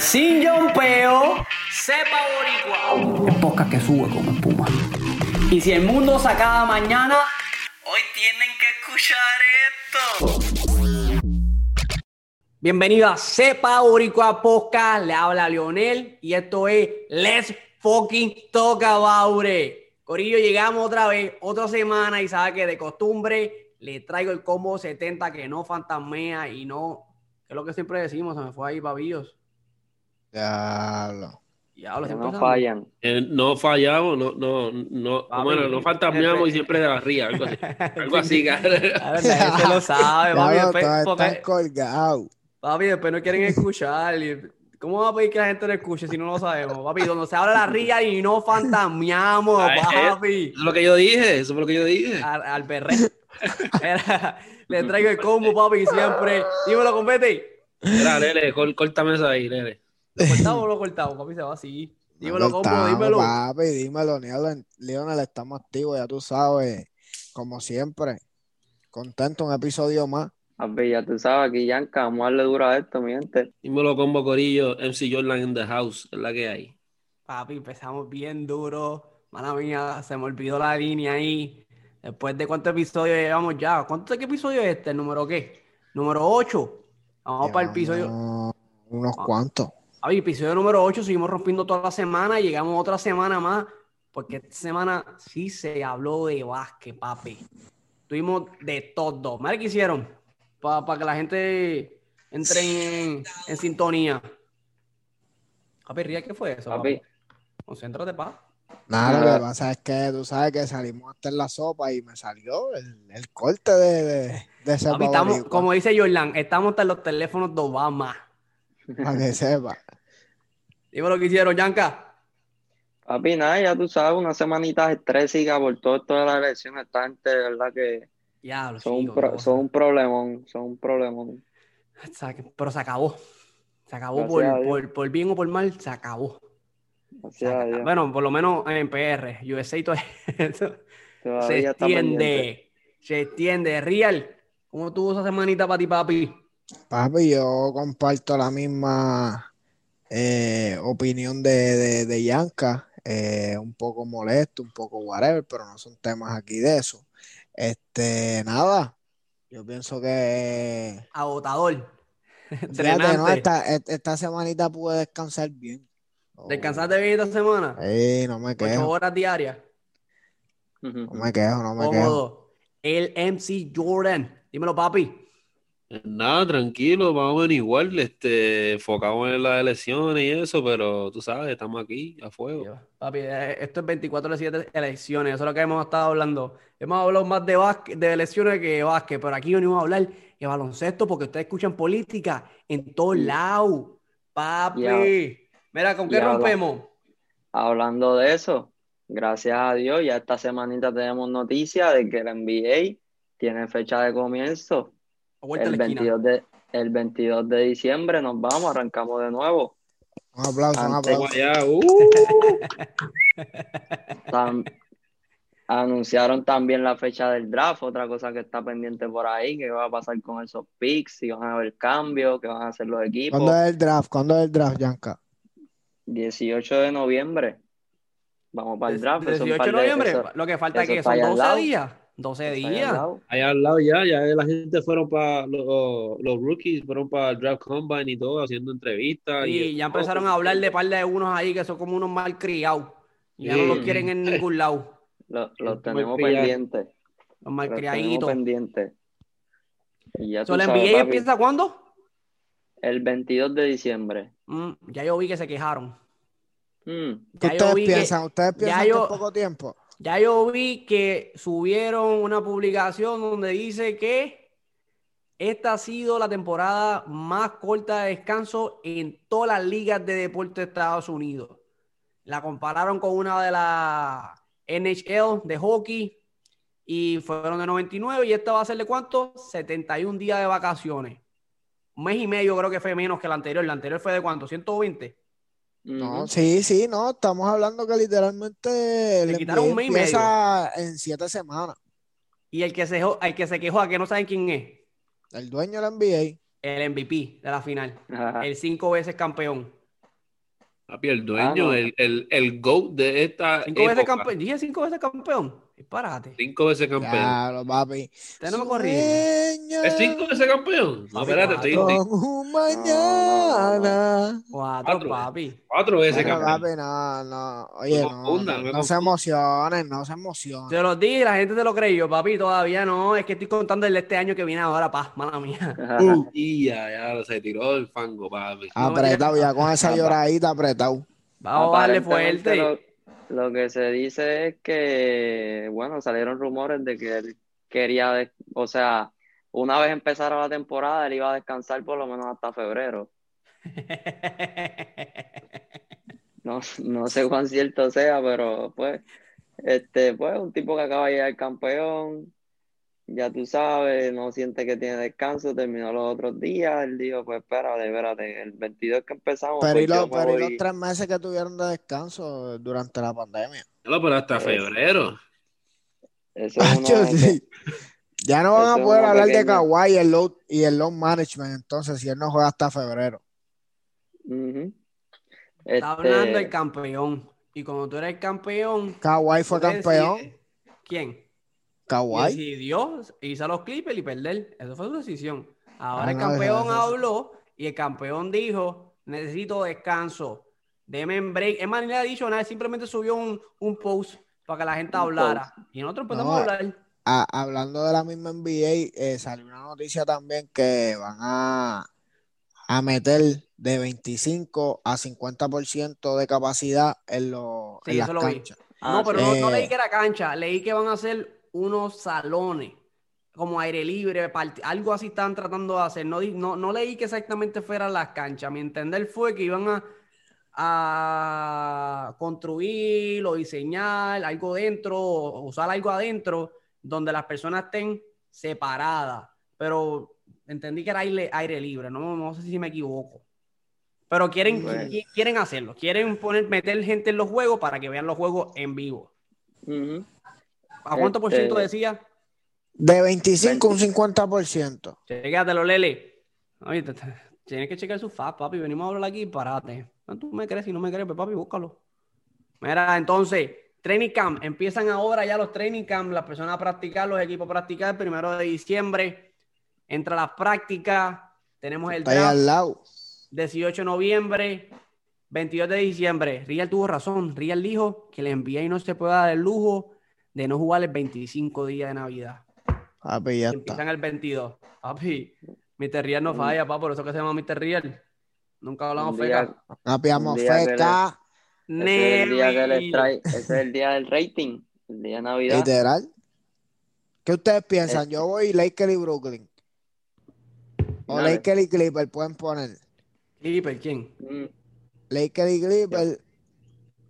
Sin Peo, sepa boricua. Es poca que sube como espuma. Y si el mundo se acaba mañana, hoy tienen que escuchar esto. Bienvenido a Sepa Boricua Podcast. Le habla Lionel y esto es Let's Fucking Talk About It. Corillo, llegamos otra vez, otra semana y sabe que de costumbre le traigo el combo 70 que no fantasmea y no, que es lo que siempre decimos, se me fue ahí, babillos. Diablo. Diablo, siempre no fallan. Eh, no fallamos, no, no, no, Papi, bueno, no fantasmeamos y siempre de la ría, algo así. Algo así, cara. La ese lo sabe, papi. Diablo, Después, todos porque- están colgados. papi, después no quieren escuchar. y- ¿Cómo va a pedir que la gente lo escuche si no lo sabemos? Papi, donde se habla la ría y no fantasmeamos, Ay, eh. papi. Eso es lo que yo dije, eso fue lo que yo dije. Al, al perre. Era- le traigo el combo, papi, siempre. Dímelo, compete. Mira, Lele, córtame eso ahí, Lele. ¿Lo cortamos o lo cortamos? Papi, se va así. Dímelo, No combo, dímelo. Papi, dímelo, Leonel, Leonel, estamos activos, ya tú sabes, como siempre. Contento, un episodio más. Papi, ya tú sabes, aquí Yanka, vamos a darle duro a esto, mi gente. Dímelo combo corillo, MC Jordan in the house, es la que hay. Papi, empezamos bien duro. Mala mía, se me olvidó la línea ahí. Después de cuántos episodios llevamos ya. ¿Cuántos qué episodio es este? ¿El número qué? Número 8. Vamos para el episodio. Unos Ah. cuantos. Papi, episodio número 8. Seguimos rompiendo toda la semana. Llegamos otra semana más. Porque esta semana sí se habló de básquet, papi. Tuvimos de todo. Mira qué hicieron. Para que la gente entre en, en sintonía. Papi, Ría, ¿qué fue eso? Papi, Concéntrate, pa. Nada, lo Nada. que pasa es que tú sabes que salimos hasta en la sopa y me salió el, el corte de, de, de ese Papi, estamos, como dice Jordan, estamos hasta en los teléfonos de Obama. Para que sepa. Dime lo que hicieron, Yanka. papi, nada, ya tú sabes, una semanita estrésica por todo esto de las elecciones. Esta gente, de verdad que son un, pro- son un problemón, son un problemón. Pero se acabó. Se acabó por, por, por bien o por mal, se acabó. Se. Bueno, por lo menos en PR, USA y todo eso. Se extiende. Se extiende. Real, ¿cómo tuvo esa semanita para ti, papi? Papi, yo comparto la misma eh, opinión de, de, de Yanka. eh, un poco molesto, un poco whatever, pero no son temas aquí de eso. Este, nada, yo pienso que Agotador. fíjate, no, esta, esta semanita pude descansar bien. Oh, ¿Descansaste bien esta semana? Sí, no me Ocho quejo, horas diarias. No me quejo, no me quejo. Cómodo. El MC Jordan. Dímelo, papi. Nada, tranquilo, más o menos igual, este, enfocamos en las elecciones y eso, pero tú sabes, estamos aquí a fuego. Papi, eh, esto es 24 de 7 elecciones, eso es lo que hemos estado hablando. Hemos hablado más de básquet, de elecciones que de básquet, pero aquí venimos a hablar de baloncesto porque ustedes escuchan política en todos lados. Papi, mira, ¿con qué Ya, rompemos? Hablando de eso, gracias a Dios, ya esta semanita tenemos noticia de que el NBA tiene fecha de comienzo. A El la esquina. 22 de, el 22 de diciembre nos vamos, arrancamos de nuevo. Un aplauso, un aplauso. Allá, uh, Tam- anunciaron también la fecha del draft, otra cosa que está pendiente por ahí, que va a pasar con esos picks, si van a haber cambios, que van a hacer los equipos. ¿Cuándo es el draft? ¿Cuándo es el draft, Yanka? 18 de noviembre. Vamos para el draft. eso un 18 par de noviembre, eso- lo que falta eso que son allá al 12 lado. días. 12 está ahí al días. lado. allá al lado ya, ya la gente fueron para los, los rookies, fueron para el draft combine y todo, haciendo entrevistas. Y ya empezaron a hablar de par de unos ahí que son como unos malcriados. Ya no los quieren en ningún lado. Lo- Los Muy tenemos pendientes. Los Los tenemos malcriaditos. pendientes. Y ya So, ¿La sabes, NBA empieza cuándo? el 22 de diciembre. Mm, ya yo vi que se quejaron. Mm, ¿Qué Ya yo ustedes que- piensan? ¿Ustedes piensan yo- que es poco tiempo? Ya yo vi que subieron una publicación donde dice que esta ha sido la temporada más corta de descanso en todas las ligas de deporte de Estados Unidos. La compararon con una de la NHL de hockey y fueron de 99 y esta va a ser de cuánto? 71 días de vacaciones. Un mes y medio creo que fue menos que la anterior. La anterior fue de cuánto? 120. No, sí, sí, no, estamos hablando que literalmente el quitaron un mes y empieza en siete semanas. Y el que se, el que se quejó, a que no saben quién es, El dueño del NBA. el MVP de la final. Ajá. El cinco veces campeón. Papi, el dueño, Ah, no. el, el, el GOAT de esta Cinco veces campeón. Dije cinco veces campeón. Disparate. Cinco veces campeón. Claro, papi. Usted no me corrige. ¿Es cinco veces campeón? No, espérate, estoy, un mañana. Cuatro, Cuatro. papi. cuatro veces campeón. papi, no, no. Oye, No no, confunda, no, no me no se emocionen, no se emocionen. Te lo dije, la gente te lo creyó, papi. Todavía no. Es que estoy contando el de este año que viene ahora, pa. Mala mía. Uh, y ya, ya se tiró el fango, papi. Apretado, ya con esa lloradita apretado. Vamos a darle fuerte. Lo, que se dice es que, bueno, salieron rumores de que él quería, o sea, una vez empezara la temporada, él iba a descansar por lo menos hasta febrero. No, no sé cuán cierto sea, pero pues, este, pues, un tipo que acaba de llegar campeón, ya tú sabes, no siente que tiene descanso, terminó los otros días, él dijo, pues espérate, espérate, el 22 que empezamos, Pero pues y, los, pero y los tres meses que tuvieron de descanso durante la pandemia. No, pero hasta Eso. febrero. Eso es una- sí. Ya no van eso a poder hablar de Kawhi y el load, y el load management, entonces, si él no juega hasta febrero. Está hablando Este, el campeón. Y cuando tú eres campeón. Kawhi fue campeón. ¿Quién? Y Kawhi. decidió irse a los Clippers y perder. Esa fue su decisión. Ahora Ah, el no, campeón eso- eso- habló y el campeón dijo: Necesito descanso. Deme en break. Es más, ni le ha dicho nada, simplemente subió un, un post para que la gente Un hablara. Y nosotros empezamos No, a hablar. a- hablando de la misma NBA, eh, salió una noticia también que van a, a meter de 25 a 50% de capacidad en, los Sí, en las eso lo canchas. ah, no, pero sí. no, no Eh. leí que era cancha, leí que van a hacer unos salones como aire libre, algo así estaban tratando de hacer. No, no, no leí que exactamente fueran las canchas. Mi entender fue que iban a, a construir o diseñar algo dentro, o usar algo adentro, donde las personas estén separadas. Pero entendí que era aire, aire libre, no, no sé si me equivoco. Pero quieren, Bueno. quieren hacerlo, quieren poner, meter gente en los juegos para que vean los juegos en vivo. ¿A cuánto por Este- ciento decía? De 25 a un 50%. Chequéatelo, Lele. Oye, te- te- tienes que checar su faz, papi. Venimos a hablar aquí, parate. No, tú me crees, si no me crees, pues papi, búscalo. Mira, entonces, training camp. Empiezan ahora ya los training camp, las personas a practicar, los equipos a practicar. Primero de diciembre, entra las prácticas. Tenemos el draft. al lado. 18 de noviembre, 22 de diciembre. Rial tuvo razón. Rial dijo que le envía y no se puede dar el lujo de no jugar el 25 días de Navidad. Papi, ya empiezan está. el 22. Papi, Mr. Rial no falla, pa, por eso que se llama Mr. Rial. Nunca hablamos día- feca. Papi, día que feca. Ese es el día que les trae, ese es el día del rating, el día de Navidad. Literal. ¿Qué ustedes piensan? Yo voy Lakers y Brooklyn. O Dale. Lakers y Clippers pueden poner. Clipper, ¿quién? Mm. Lakers y Clippers.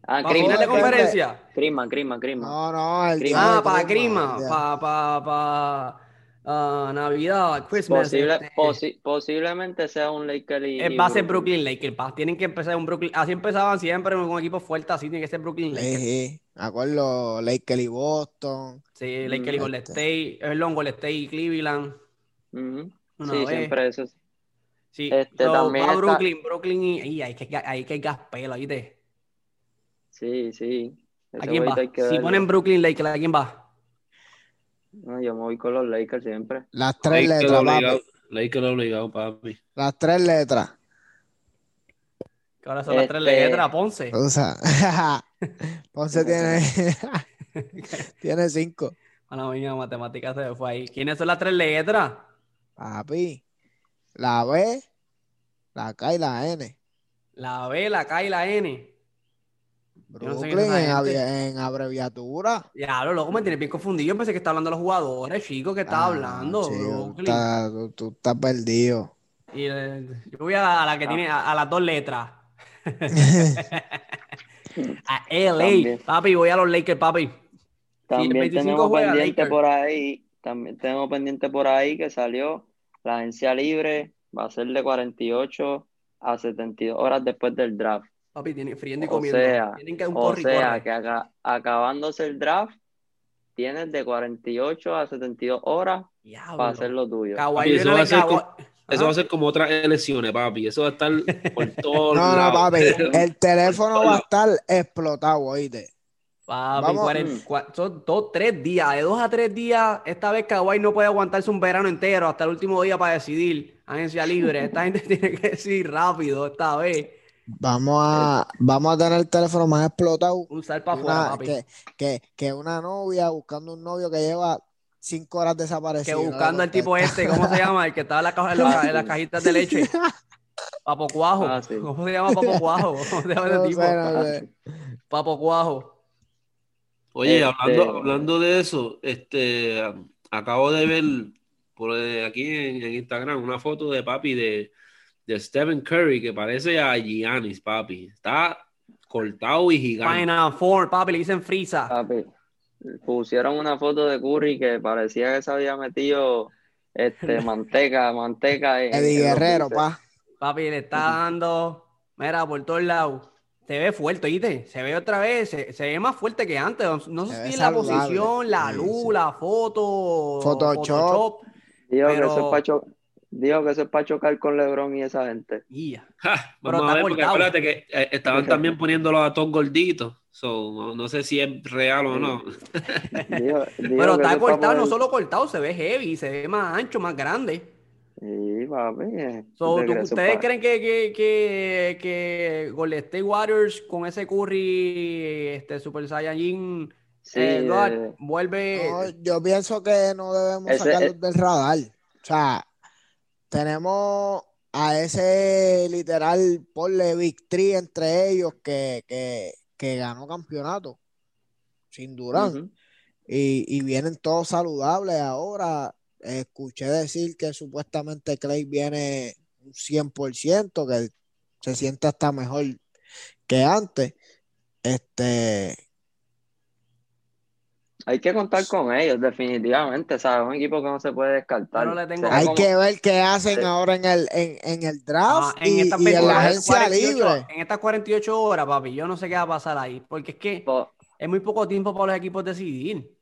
Ah, ¿Para Crima, final de depende. conferencia? Crima, Crima, Crima. No, no, el Ah, para día- para pa, pa, ah, Navidad, Christmas. Posible- este, posi- posiblemente sea un Laker y, eh, va a ser Brooklyn Lakers, pa. Tienen que empezar un Brooklyn. Así empezaban siempre con un equipo fuerte, así tiene que ser Brooklyn Lakers. Sí, sí. Me acuerdo Lakers y Boston. Sí, Lakers y Mm, Golden este. State, perdón, Golden State y Cleveland. Una Sí, vez. siempre eso. es- Sí, Este, so, también va está- Brooklyn, Brooklyn y, hay que hay que gas pelo, ¿viste? Sí, sí. Ese ¿A quién va? que Si ponen Brooklyn Lakers, ¿a quién va? No, yo me voy con los Lakers siempre. Las tres Lakers letras, obligado, papi. Lakers obligado, papi. Las tres letras. Que ahora son las tres Este- letras, Ponce. O sea, Ponce tiene, tiene cinco. Bueno, mía, matemáticas se fue ahí. ¿Quiénes son las tres letras? Papi. La B, la K y la N. La B, la K y la N. No sé Brooklyn en, abreviatura. Diablo, loco, me tiene bien confundido. Yo pensé que estaba hablando de los jugadores, chico, que estaba Ah, hablando. chico, tú tú, tú estás perdido. Y, eh, yo voy a la, a la que tiene a, a las dos letras. a LA. También. Papi, voy a los Lakers, papi. También 25 tenemos pendiente por ahí, también tenemos pendiente por ahí que salió la agencia libre, va a ser de 48 a 72 horas después del draft. Papi, tiene friendo y O comiendo. sea, Tienen que un O corre sea corre. que acá, acabándose el draft, tienes de 48 a 72 horas Diablo. para hacer lo tuyo. Papi, eso va a ser Kawhi- eso va a ser como otras elecciones, papi. Eso va a estar por todos No, no, lados. papi. El teléfono va a estar explotado, oíste. Papi, Vamos. cua- son dos, tres días. De dos a tres días, esta vez Kawhi no puede aguantarse un verano entero hasta el último día para decidir. Agencia libre. Esta gente tiene que decir rápido esta vez. Vamos a, vamos a tener el teléfono más explotado Un sal para una- afuera, papi. que, que, que una novia buscando un novio que lleva cinco horas Que desaparecido. buscando al tipo este, ¿cómo se llama? El que estaba en, la caja- en, la- en las cajitas de leche. Papo Cuajo. Ah, sí. ¿Cómo se llama Papo Cuajo? ¿Cómo se llama ese No tipo? sé, no sé. Papo Cuajo. Oye, Este- hablando, hablando de eso, este, acabo de ver por eh, aquí en, en Instagram una foto de papi de, de Stephen Curry que parece a Giannis, papi. Está cortado y gigante. Final Four, papi, le dicen frisa. Papi, pusieron una foto de Curry que parecía que se había metido este, manteca, manteca. en- Eddie en Guerrero, pa. Papi, le está dando, mira, por todos lados. Se ve fuerte, ¿oíste? Se ve otra vez, se, se ve más fuerte que antes. No Se sé si es la saludable. posición, la Sí, luz, sí. la foto, Photoshop. Dijo, que Pero- eso es para cho- dijo que eso es para chocar con LeBron y esa gente. Ja, Pero vamos a ver, porque cortado. acuérdate que eh, estaban también poniéndolo a todos gorditos. So, no, no sé si es real o no. Dijo- dijo Pero está cortado, no solo cortado, se ve heavy, se ve más ancho, más grande. Sí, papi. eh, So, ¿tú te ¿tú- crees eso ¿Ustedes creen que, que, que, que Golden State Warriors con ese Curry, este Super Saiyajin, Sí, eh, God, eh, vuelve... No, yo pienso que no debemos Ese- sacarlos eh. del radar. O sea, tenemos a ese literal ponle victory entre ellos que, que, que ganó campeonato, sin Durán. ujú. Y, y vienen todos saludables ahora. Escuché decir que supuestamente Clay viene un 100%, que se siente hasta mejor que antes. Este, Hay que contar con ellos, definitivamente, ¿sabes? Un equipo que no se puede descartar. Tengo- hay como- que ver qué hacen Sí. ahora en el, en, en el Ah, draft en, y, y en la 24 agencia 48 libre. en estas 48 horas, papi, yo no sé qué va a pasar ahí, porque es que es muy poco tiempo para los equipos decidir.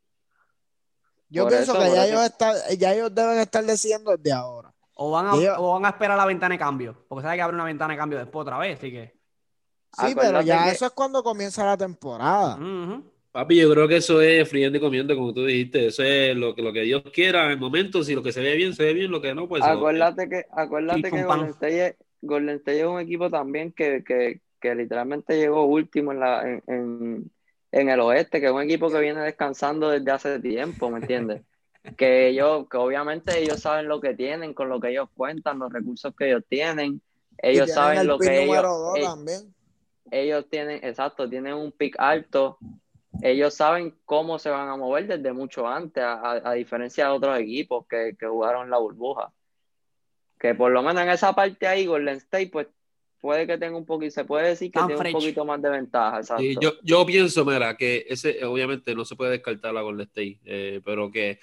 Yo Por pienso eso, que ya eso. ellos, están, ya ellos deben estar decidiendo desde ahora. O van, a, Ellos- o van a esperar la ventana de cambio, porque sabe que abre una ventana de cambio después otra vez, así que... Sí, pero ya que- eso es cuando comienza la temporada. ujú. Papi, yo creo que eso es friendo y comiendo, como tú dijiste. Eso es lo que, lo que Dios quiera en el momento. Si lo que se ve bien, se ve bien. Lo que no, pues. Acuérdate que, acuérdate que. Golden State, es- Golden State es un equipo también que, que, que literalmente llegó último en, la, en, en, en el oeste, que es un equipo que viene descansando desde hace tiempo, ¿me entiendes? que ellos, que obviamente ellos saben lo que tienen, con lo que ellos cuentan, los recursos que ellos tienen, ellos tienen saben el lo pick que ellos, número dos eh, también. ellos tienen, exacto, tienen un pick alto, ellos saben cómo se van a mover desde mucho antes, a, a- a diferencia de otros equipos que, que jugaron la burbuja. Que por lo menos en esa parte ahí, Golden State, pues puede que tenga un poquito, se puede decir que Tan tiene fresh. un poquito más de ventaja, exacto. Sí, yo, yo pienso, mira, que ese obviamente no se puede descartar la Golden State, eh, pero que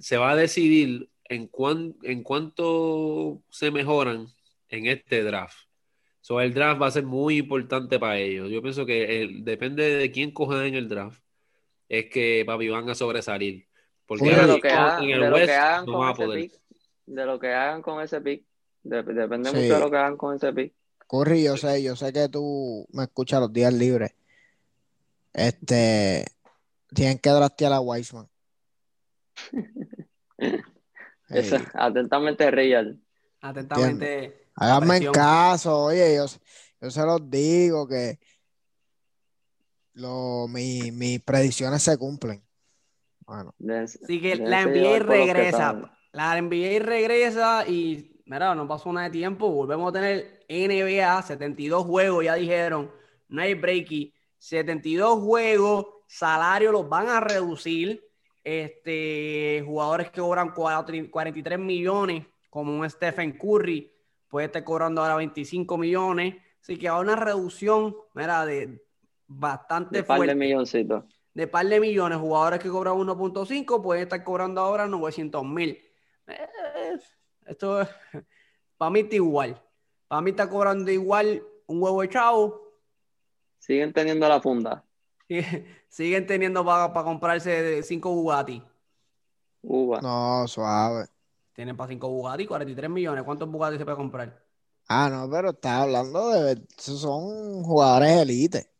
se va a decidir en, cuán, en cuánto se mejoran en este draft. So, el draft va a ser muy importante para ellos. Yo pienso que el- depende de quién coja en el draft, es que papi van a sobresalir. Porque Sí, de lo que hagan, en de el lo que West hagan no con ese poder. pick, de lo que hagan con ese pick, de- depende Sí. mucho de lo que hagan con ese pick. Curry, yo sé, yo sé que tú me escuchas los días libres. Este, tienen que draftear a Weisman. Eso, Ey, atentamente real. Atentamente. Háganme en caso, oye, yo, yo se los digo que lo, mi- mis predicciones se cumplen. Bueno, Así que la NBA regresa. La NBA regresa y, mira, no pasó nada de tiempo. Volvemos a tener NBA, 72 juegos, ya dijeron. No hay breaky. 72 juegos, salarios los van a reducir. Este, jugadores que cobran 4 43 millones, como un Stephen Curry, puede estar cobrando ahora 25 millones. Así que va a haber una reducción, mira, de bastante De par de milloncitos. de par de millones, jugadores que cobran 1.5 pueden estar cobrando ahora 900 mil. Eh, esto es, para mí está igual. Para mí está cobrando igual un huevo echado. Siguen teniendo la funda. Siguen teniendo para comprarse cinco Bugatti. Uva. no, suave. Tienen para 5 Bugatti, 43 millones. ¿Cuántos Bugatti se puede comprar? Ah, no, pero estás hablando de. esos Son jugadores elite.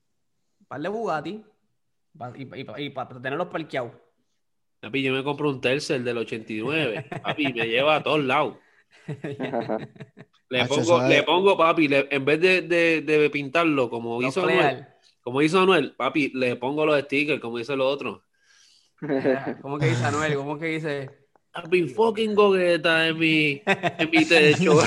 Un par de Bugatti. Y, y- y para tenerlos parqueados. Papi, yo me compro un tercer del 89. Papi, me lleva a todos lados. Le pongo, le pongo, papi, le- en vez de, de, de pintarlo como Los hizo Anuel, como hizo Anuel, papi, le pongo los stickers como dice lo otro. Mira, ¿Cómo que dice Anuel? ¿Cómo que dice? Papi, fucking gogueta en mi, en mi techo.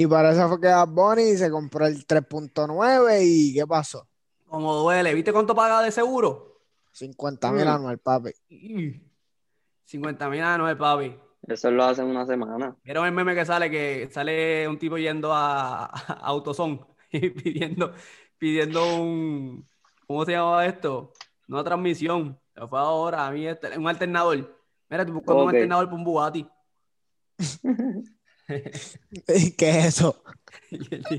Y para eso fue que Bad Bunny se compró el 3.9 y ¿qué pasó? Como duele. ¿Viste cuánto paga de seguro? 50 mil Mm. anual, papi. 50 mil anual, papi. Eso lo hacen una semana. ¿Vieron el meme que sale? Que sale un tipo yendo a, a AutoZone y pidiendo, pidiendo un, ¿cómo se llama esto? Una transmisión. Se fue ahora a mí este- un alternador. Mira, estoy buscando un Ok. alternador para un Bugatti. ¿Qué es eso?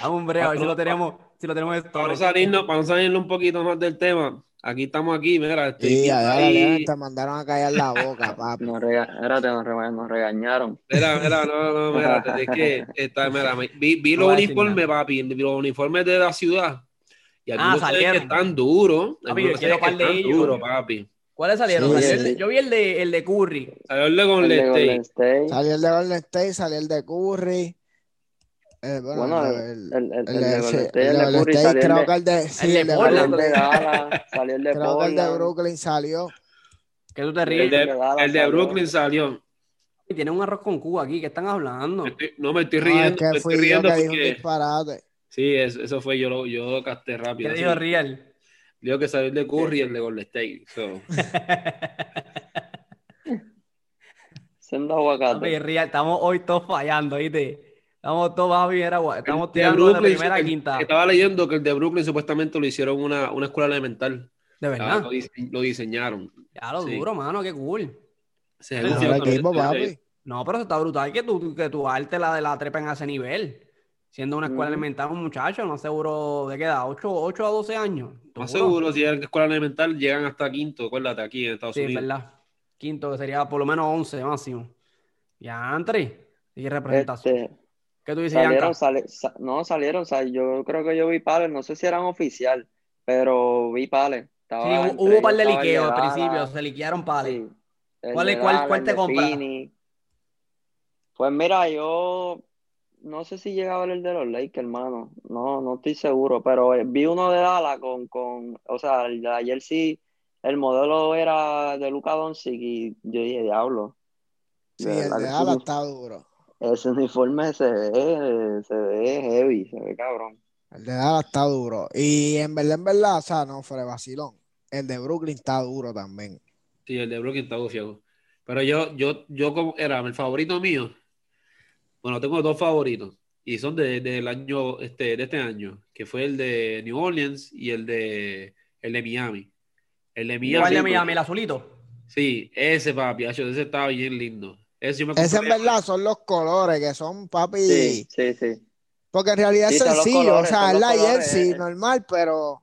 Vamos, hombre, a ver si lo tenemos, si lo tenemos en Para no story. salirnos, para no salirnos un poquito más del tema, aquí estamos aquí, mira, estoy Sí, ahí- te mandaron a callar la boca, papi. Nos, rega espérate, nos, rega- nos regañaron. Mira, mira, no, no, mira, es que está, mira, vi, vi los a uniformes, papi, los uniformes de la ciudad. Y Ah, algunos que salieron. están duros. Papi, algunos yo se quiero ven que par de están ellos. duros, papi. ¿Cuáles salieron? Sí, Salió el sí. de- yo vi el de, el de Curry. Salió el de State. Golden State. Salió el de Golden State, salió el de Curry. Eh, bueno, Bueno, el, el, el- el, el, el de Curry, State, salió el creo de, que el de, sí, el de el de Portland. salió el de State. Dallas, salió el de Creo que el de. Brooklyn salió. Que tú te ríes. El de el. Brooklyn salió. Y tienen un arroz con Cuba aquí. ¿Qué están hablando? Estoy- no me estoy No, riendo, es que me fui estoy yo riendo porque. disparate. Sí, eso, eso fue yo, lo, yo lo casté rápido. ¿Qué así. dijo Real? Digo que salió el de Curry y el de Golden State. So, Siendo Papi, aguacate. Real, estamos hoy todos fallando, ¿viste? Estamos todos bajo primera, gua- estamos el tirando de Brooklyn, primera a el- quinta. Estaba leyendo que el de Brooklyn supuestamente lo hicieron una, una escuela elemental. De Ah, verdad. lo, dise- lo diseñaron. Ya lo sí. duro, mano, qué cool. Se papi. No, pero eso está brutal que tu, que tu arte la de la trepa en ese nivel. Siendo una escuela elemental, un muchacho, no seguro de qué edad, 8, 8 a 12 años. Más Duro. seguro, si eran escuela elemental, llegan hasta quinto, acuérdate, aquí en Estados Sí, es Unidos. verdad. Quinto, que sería por lo menos 11 máximo. Ya, Andre. Y representación. Este, ¿Qué tú dices, salieron, sale- sa- no, salieron, sal- yo creo que yo vi pales, no sé si eran oficial, pero vi pales. Sí, Estaba hubo, entre hubo un par de liqueos al principio, se liquearon pales. sí, ¿Cuál es- cuál- cuál te compras? Pues mira, yo no sé si llegaba a ver el de los Lakers, hermano. No, no estoy seguro, pero eh, vi uno de Dallas con, con, o sea, el de ayer sí, el modelo era de Luka Doncic y yo dije, diablo. Sí, de el de Dallas está duro. Ese uniforme se ve, se ve heavy, se ve cabrón. El de Dallas está duro. Y en verdad, en verdad, o sea, no de vacilón. El de Brooklyn está duro también. Sí, el de Brooklyn está bufiado. Pero yo, yo, yo como era el favorito mío. Bueno, tengo dos favoritos. Y son de, del año, este, de este año, que fue el de New Orleans y el de el de Miami. El de Miami. ¿Cuál de sí, Miami? ¿El azulito? Sí, ese papi, ese estaba bien lindo. Ese yo me Ese en verdad son los colores que son, papi. Sí, sí, sí. Porque en realidad Sí, es sencillo. colores, o sea, es la jersey eh. normal, pero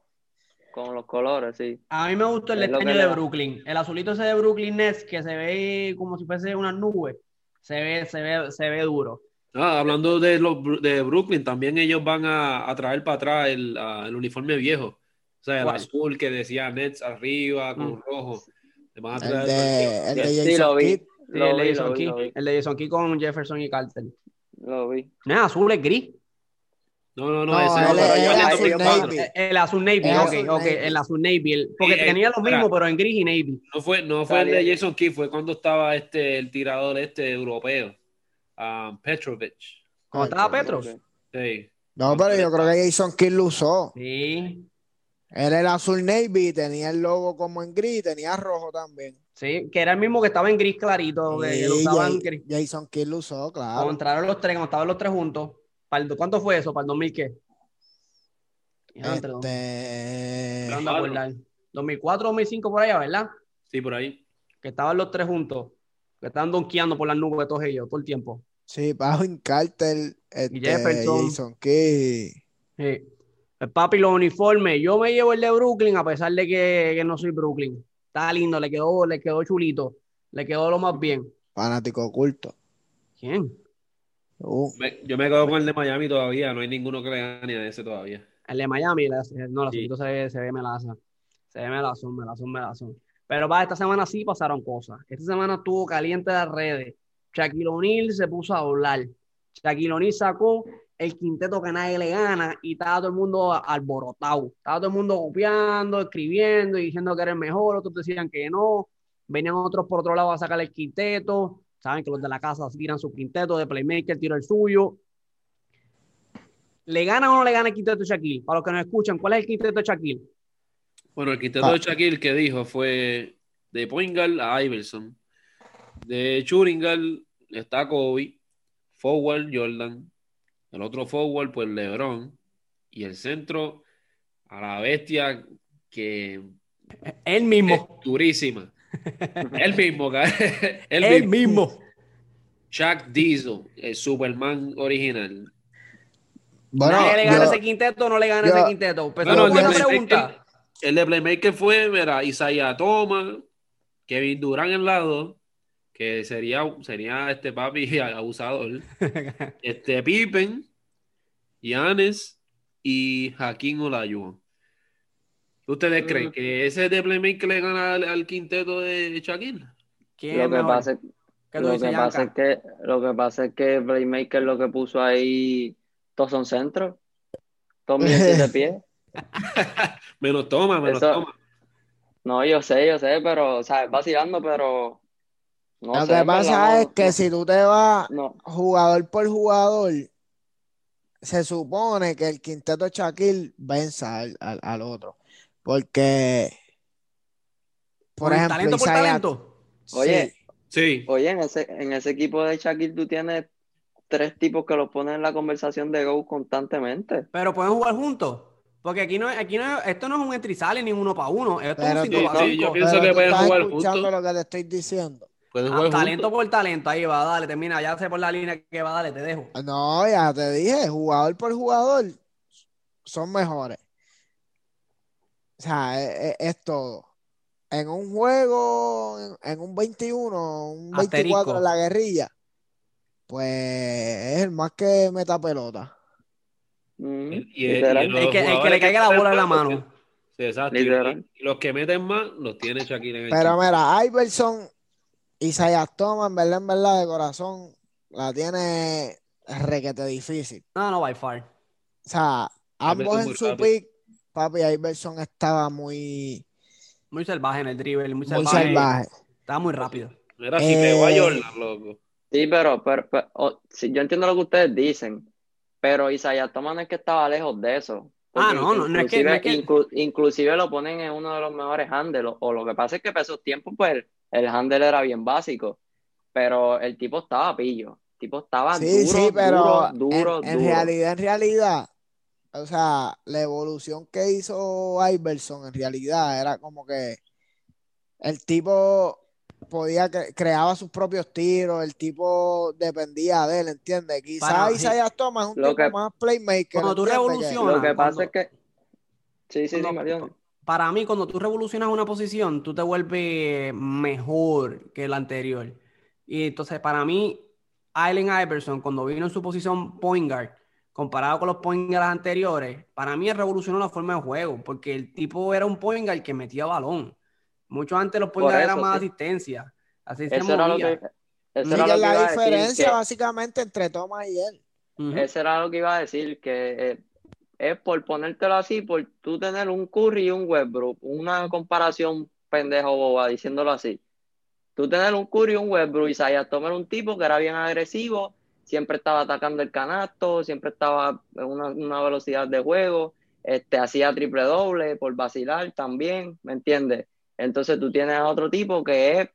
Con los colores, sí. A mí me gustó el de. Brooklyn. El azulito ese de Brooklyn Nets que se ve como si fuese una nube. Se ve, se ve, se ve duro. Ah, hablando de, los, de Brooklyn, también ellos van a, a traer para atrás el, el uniforme viejo. O sea, el azul que decía Nets arriba con Mm. rojo. Le van a el de, el de Sí, Jason lo vi. Kidd. Sí, Lo el, de Jason vi. el de Jason Key con Jefferson y Carter. Lo vi. No es azul, es gris. No, no, no, ese le azul navy. El azul navy, ok, ok, el azul navy. el- porque Sí, eh, tenía lo espera. mismo, pero en gris y navy. No fue, no fue el de. Jason Kidd, fue cuando estaba este el tirador este europeo, Petrovic. Cuando Ay, estaba Petros. Sí. No, pero yo creo que Jason Kidd lo usó. Sí, Él era azul navy, tenía el logo como en gris, tenía rojo también. sí, que era el mismo que estaba en gris clarito, que, que Sí, usaban Ja- gris. Jason Kidd lo usó, claro. Cuando entraron los tres, cuando estaban los tres juntos. Para el- ¿Cuánto fue eso? ¿Para el 2000 qué? Este, de acordar. 2004, 2005 por allá, ¿verdad? Sí, por ahí. Que estaban los tres juntos. Que estaban donkeando por las nubes todos ellos, todo el tiempo. Sí, Pavin Carter, este, Jefferson. Jason. Sí. El papi, los uniformes. Yo me llevo el de Brooklyn, a pesar de que, que no soy Brooklyn. Está lindo, le quedó, le quedó chulito. Le quedó lo más bien. Fanático oculto. ¿Quién? Uh, Me- yo me quedo con el de Miami todavía, no hay ninguno que le gane a ese todavía. El de Miami, la- no, la Sí. se ve, se ve melaza. Se ve melazón, melazón, melazón. Pero va, esta semana sí pasaron cosas. Esta semana estuvo caliente las redes. Shaquille O'Neal se puso a hablar. Shaquille O'Neal sacó el quinteto que nadie le gana y estaba todo el mundo alborotado. Estaba todo el mundo copiando, escribiendo y diciendo que era el mejor. Otros decían que no. Venían otros por otro lado a sacar el quinteto. Saben que los de la casa tiran su quinteto de Playmaker, tiro el suyo. ¿Le gana o no le gana el quinteto de Shaquille? Para los que nos escuchan, ¿cuál es el quinteto de Shaquille? Bueno, el quinteto Ah. de Shaquille que dijo fue de Poingal a Iverson. De Churingal está Kobe, forward Jordan, el otro forward pues LeBron y el centro a la bestia que Él mismo. es durísima. el mismo, el Él mismo. mismo. Shaq Diesel, el Superman original. bueno, ¿Nadie le gana yo- ese quinteto o no le gana yo- ese quinteto? Bueno, no, buena el de pregunta. Playmaker- El de Playmaker fue, mira, Isaiah Thomas, Kevin Durant en lado, que sería, sería este papi abusador. Este Pippen, Giannis y Hakim Olajuwon. ¿Ustedes Mm. creen que ese de Playmaker le gana al, al quinteto de Shaquille? ¿Quién Lo que mejor? pasa es ¿Qué tú Lo que pasa es que, lo que pasa es que Playmaker lo que puso ahí, todos son centros. Todos miden siete pies. Menos toma, menos Eso- toma. No, yo sé, yo sé, pero, o sea, vacilando, pero. No lo sé, que pasa es que no- si tú te vas No, jugador por jugador, se supone que el quinteto de Shaquille venza al, al- al otro. Porque, por ¿Por el ejemplo, talento por talento? Oye, Sí, oye, en ese, en ese equipo de Shaquille tú tienes tres tipos que los ponen en la conversación de Go constantemente. Pero pueden jugar juntos. Porque aquí no, aquí no, esto no es un entrizale ni un uno para uno. Esto Pero es un tú- 5 para sí, 5. yo pienso pero que pueden estás jugar escuchando juntos. lo que te estoy diciendo. Pueden Ah, talento por talento. Ahí va, dale, termina. Ya sé por la línea que va, dale, te dejo. No, ya te dije, jugador por jugador son mejores. O sea, es, es- es todo. En un juego, en, en un 21, un 24 Asterisco. en la guerrilla, pues es el más que meta pelota. Y- los El que, el que le caiga la bola en la mano. Sí, exacto. Y- los que meten más los tiene Shaquille en el Pero mira, Iverson, Isaiah Thomas, en verdad, en verdad, de corazón, la tiene requete difícil. No, no, by far. O sea, ambos en su rápido. pick, papi, Iverson estaba muy, Muy salvaje en el dribble, muy muy salvaje. salvaje. Estaba muy rápido. Mira, si Eh, pegó a Jordan, loco. Sí, pero, pero, pero, o- sí, yo entiendo lo que ustedes dicen, pero Isaiah Thomas no es que estaba lejos de eso. Ah, no, no, no es que- inclusive, no es que- inclu- inclusive lo ponen en uno de los mejores handles, o, lo que pasa es que para esos tiempos, pues, el, el handle era bien básico, pero el tipo estaba pillo, el tipo estaba Sí, duro, sí, pero duro, duro, en, en duro. realidad, en realidad, o sea, la evolución que hizo Iverson en realidad era como que el tipo podía cre- creaba sus propios tiros, el tipo dependía de él, ¿entiendes? Quizás. Isaiah Thomas es un Lo tipo que- más playmaker, Cuando tú revolucionas, Lo que pasa cuando- es que... Sí, sí, sí, Cuando- Mariano. Para mí, cuando tú revolucionas una posición, tú te vuelves mejor que la anterior. Y entonces, para mí, Allen Iverson, cuando vino en su posición point guard, comparado con los point guards anteriores, para mí revolucionó la forma de juego, porque el tipo era un point guard que metía balón. Mucho antes los guards eran más sí. asistencia. Así se Eso era lo que... Eso era lo la a decir, diferencia que- básicamente entre Thomas y él. Ujú. Eso era lo que iba a decir, que eh, es por ponértelo así, por tú tener un Curry y un Westbrook, una comparación pendejo boba, diciéndolo así. Tú tener un Curry y un Westbrook, Isaiah Thomas era un tipo que era bien agresivo, siempre estaba atacando el canasto, siempre estaba en una, una velocidad de juego, este, hacía triple doble por vacilar también, ¿me entiendes? Entonces tú tienes a otro tipo que es,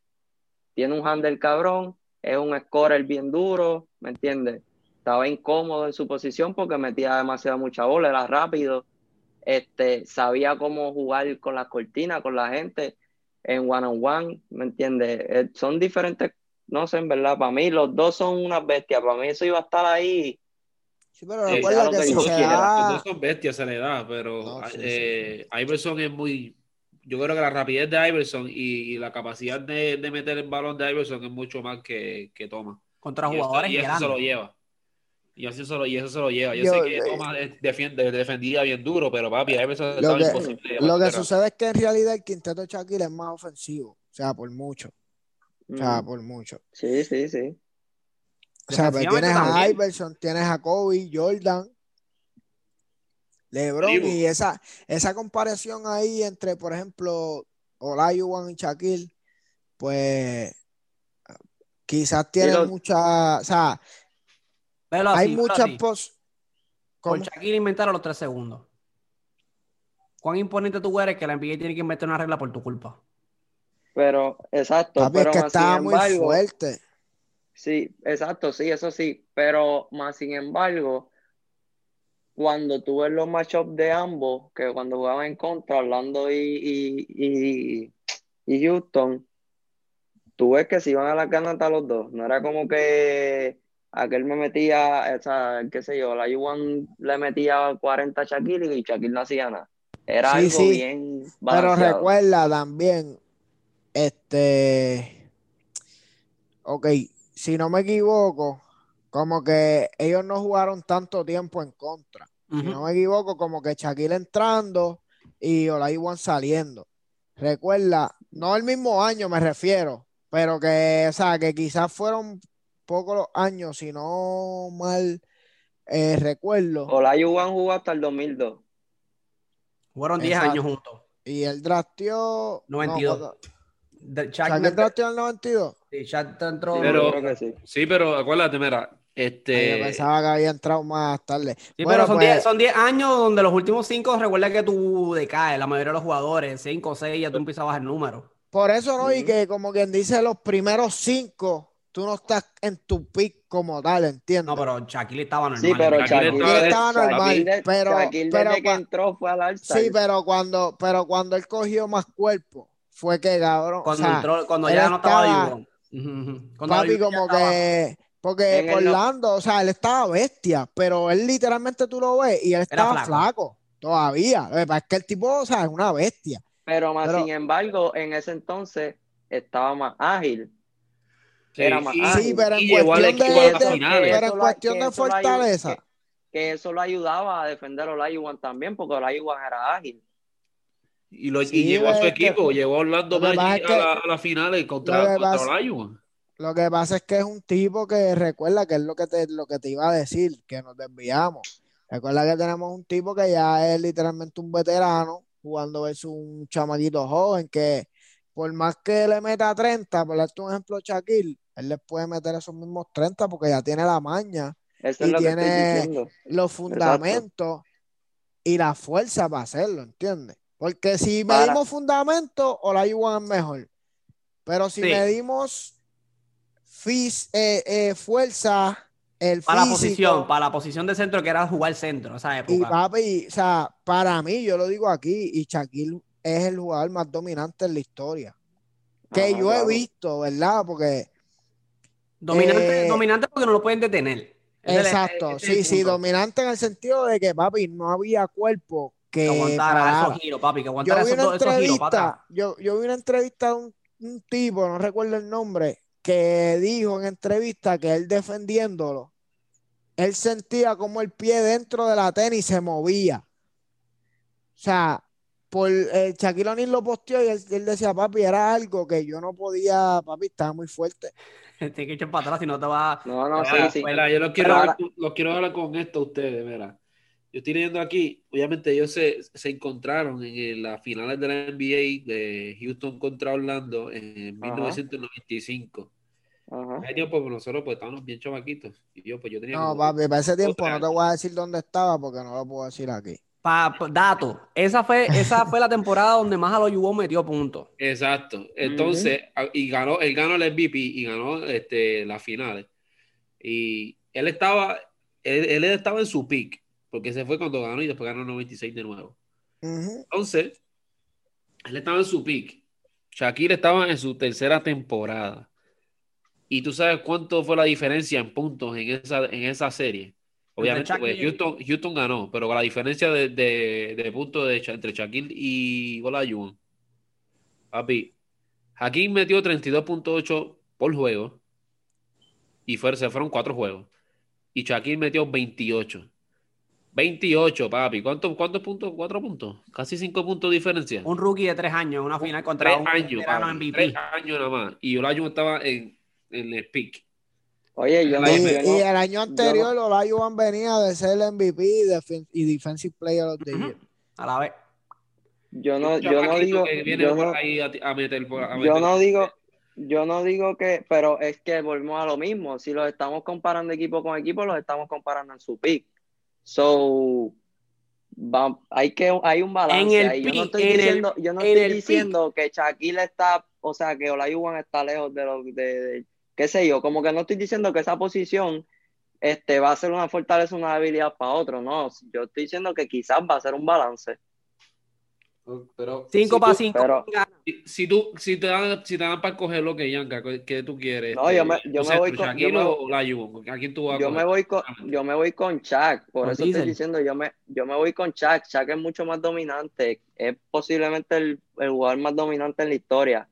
tiene un handle cabrón, es un scorer bien duro, ¿me entiendes? Estaba incómodo en su posición porque metía demasiada mucha bola, era rápido, este, sabía cómo jugar con las cortinas, con la gente, en one on one, ¿me entiendes? Eh, son diferentes, no sé, en verdad, para mí los dos son unas bestias, para mí eso iba a estar ahí. Sí, pero Sí, recuerda sea lo que que si Dios se. Los da, dos son bestias, se le da, pero No, sí, eh, Iverson es muy, yo creo que la rapidez de Iverson y, la capacidad de, meter el balón de Iverson es mucho más que, que Thomas. Contra jugadores y, eso, se lo lleva. Y, eso se lo, y eso se lo lleva. Yo, sé que Thomas defiende, defendía bien duro, pero papi, Iverson lo que, imposible. Lo que sucede es que en realidad el quinteto de Shaquille es más ofensivo. O sea, por mucho. O sea, por mucho. Sí, sí, sí. O sea, pues tienes a Iverson, tienes a Kobe, Jordan, LeBron y esa, esa comparación ahí entre, por ejemplo, Olajuwon y Shaquille, pues quizás tiene mucha, o sea, hay muchas pos... Con Shaquille inventaron los tres segundos. ¿Cuán imponente tú eres que la NBA tiene que inventar una regla por tu culpa? Pero, exacto. pero es que estaba muy fuerte. Sí, exacto, sí, eso sí. Pero más sin embargo, cuando tú ves los matchups de ambos, que cuando jugaban en contra, Orlando y, y, y, Houston, tú ves que se iban a la canasta los dos. No era como que aquel me metía, o sea, qué sé yo, la Yuan le metía 40 a Shaquille y Shaquille no hacía nada. Era algo bien Pero recuerda también, este, ok, si no me equivoco, como que ellos no jugaron tanto tiempo en contra. Si no me equivoco, como que Shaquille entrando y Olajuwon saliendo. Recuerda, no el mismo año me refiero, pero que, o sea, que quizás fueron pocos los años, si no mal eh, recuerdo. Olajuwon jugó hasta el 2002. Fueron 10 años juntos. Y él drafteó... 92. Shaquille drafteó en el 92. Sí, Shaq entró. Pero, sí. sí. pero acuérdate, mira, este... yo pensaba que había entrado más tarde. Sí, pero son 10 pues... años donde los últimos 5, recuerda que tú decaes, la mayoría de los jugadores, 5 o 6, ya tú empiezas a bajar el número. Por eso, ¿no? Y que como quien dice, los primeros 5, tú no estás en tu pick como tal, ¿entiendes? No, pero Shaquille estaba normal. Sí, pero Shaquille, estaba normal. pero, Shaquille pero, que entró fue al Sí, pero cuando, pero cuando él cogió más cuerpo, fue que cabrón. Cuando, entró, cuando ya no estaba, Papi, como que. Porque Orlando, o sea, él estaba bestia, pero él literalmente tú lo ves y él estaba flaco. todavía. Es que el tipo, o sea, es una bestia. Pero más sin embargo, en ese entonces estaba más ágil. era más ágil. Sí, pero en cuestión de, pero en cuestión de fortaleza. Que, eso lo ayudaba a defender a Olajuwon también, porque Olajuwon era ágil. Y, lo, llevó a su equipo, llevó a Orlando Magic a, las finales contra, contra Lo que pasa es que es un tipo que recuerda que es lo que te, lo que te iba a decir, que nos desviamos. Recuerda que tenemos un tipo que ya es literalmente un veterano jugando es un chamaquito joven que por más que le meta 30, por darte un ejemplo Shaquille, él le puede meter esos mismos 30 porque ya tiene la maña y tiene los fundamentos y la fuerza para hacerlo, ¿entiendes? Porque si medimos fundamento, Olajuwon es mejor. Pero si medimos fis, eh, eh, fuerza, el para la posición, para la posición de centro que era jugar centro, esa época. Y papi, o sea, para mí, yo lo digo aquí, y Shaquille es el jugador más dominante en la historia. Que ah, yo he visto, ¿verdad? Porque. Dominante, eh, dominante porque no lo pueden detener. Exacto, sí, sí, dominante en el sentido de que, papi, no había cuerpo que, aguantara esos giros, papi, que aguantara yo vi esos, esos giros para yo, yo, vi una entrevista de un, un, tipo, no recuerdo el nombre, que dijo en entrevista que él defendiéndolo, él sentía como el pie dentro de la tenis se movía. O sea, por eh, Shaquille O'Neal lo posteó y él, decía, papi, era algo que yo no podía, papi, estaba muy fuerte. Tienes que echar para atrás si no te va No, no, sí, sí. yo lo quiero, lo quiero hablar con esto a ustedes, mira yo estoy leyendo aquí, obviamente ellos se, se encontraron en las finales de la NBA de Houston contra Orlando en 1995. Ajá. Ese tiempo pues, nosotros pues estábamos bien chavaquitos. Y yo, pues, yo tenía no, papi, para ese tiempo no te voy a decir dónde estaba porque no lo puedo decir aquí. Pa, dato, esa fue, esa fue la temporada donde más a los Yubos metió puntos. Exacto. Entonces, y ganó, él ganó el MVP y ganó este, las finales. Y él estaba, él, él estaba en su pick porque se fue cuando ganó y después ganó 96 de nuevo. Entonces, él estaba en su pick. Shakira estaba en su tercera temporada. Y tú sabes cuánto fue la diferencia en puntos en esa, en esa serie. Obviamente, pues, Houston, Houston, ganó, pero con la diferencia de, de, puntos de, entre Shaquille y Olajuwon Papi, Hakim metió 32.8 por juego y fue, se fueron cuatro juegos. Y Shaquille metió 28. 28, papi. ¿Cuántos, cuántos puntos? ¿Cuatro puntos? Casi cinco puntos de diferencia. Un rookie de tres años, una final contra Tres un años, papi, MVP. tres años nada más. Y Olajuwon estaba en, en el peak. Oye, yo no, Y, no- el año anterior, Olajuwon venía de ser el MVP y, defen- y Defensive Player of the. A la vez. yo no, yo no digo, que viene yo no, ahí a, a meter, a yo no digo, yo no digo que, pero es que volvemos a lo mismo. Si los estamos comparando equipo con equipo, los estamos comparando en su pick. So, va- hay que, hay un balance En el ahí. Yo no estoy en el- diciendo, yo no estoy diciendo que Shaquille está, o sea, que Olajuwon está lejos de lo de, de- qué sé yo, como que no estoy diciendo que esa posición este va a ser una fortaleza, una debilidad para otro, no. Yo estoy diciendo que quizás va a ser un balance. Pero Cinco si para tú- cinco. pero-. Si, si tú, si te dan, si te dan para escoger lo que Yanka, que tú quieres. No, yo me- yo no me sé, voy con- Shaquille yo me- o Olajuwon, ¿A quién tú vas a Yo coger? me voy con, yo me voy con Shaq, por eso estoy diciendo, yo me, yo me voy con Shaq. Shaq es mucho más dominante, es posiblemente el, el jugador más dominante en la historia,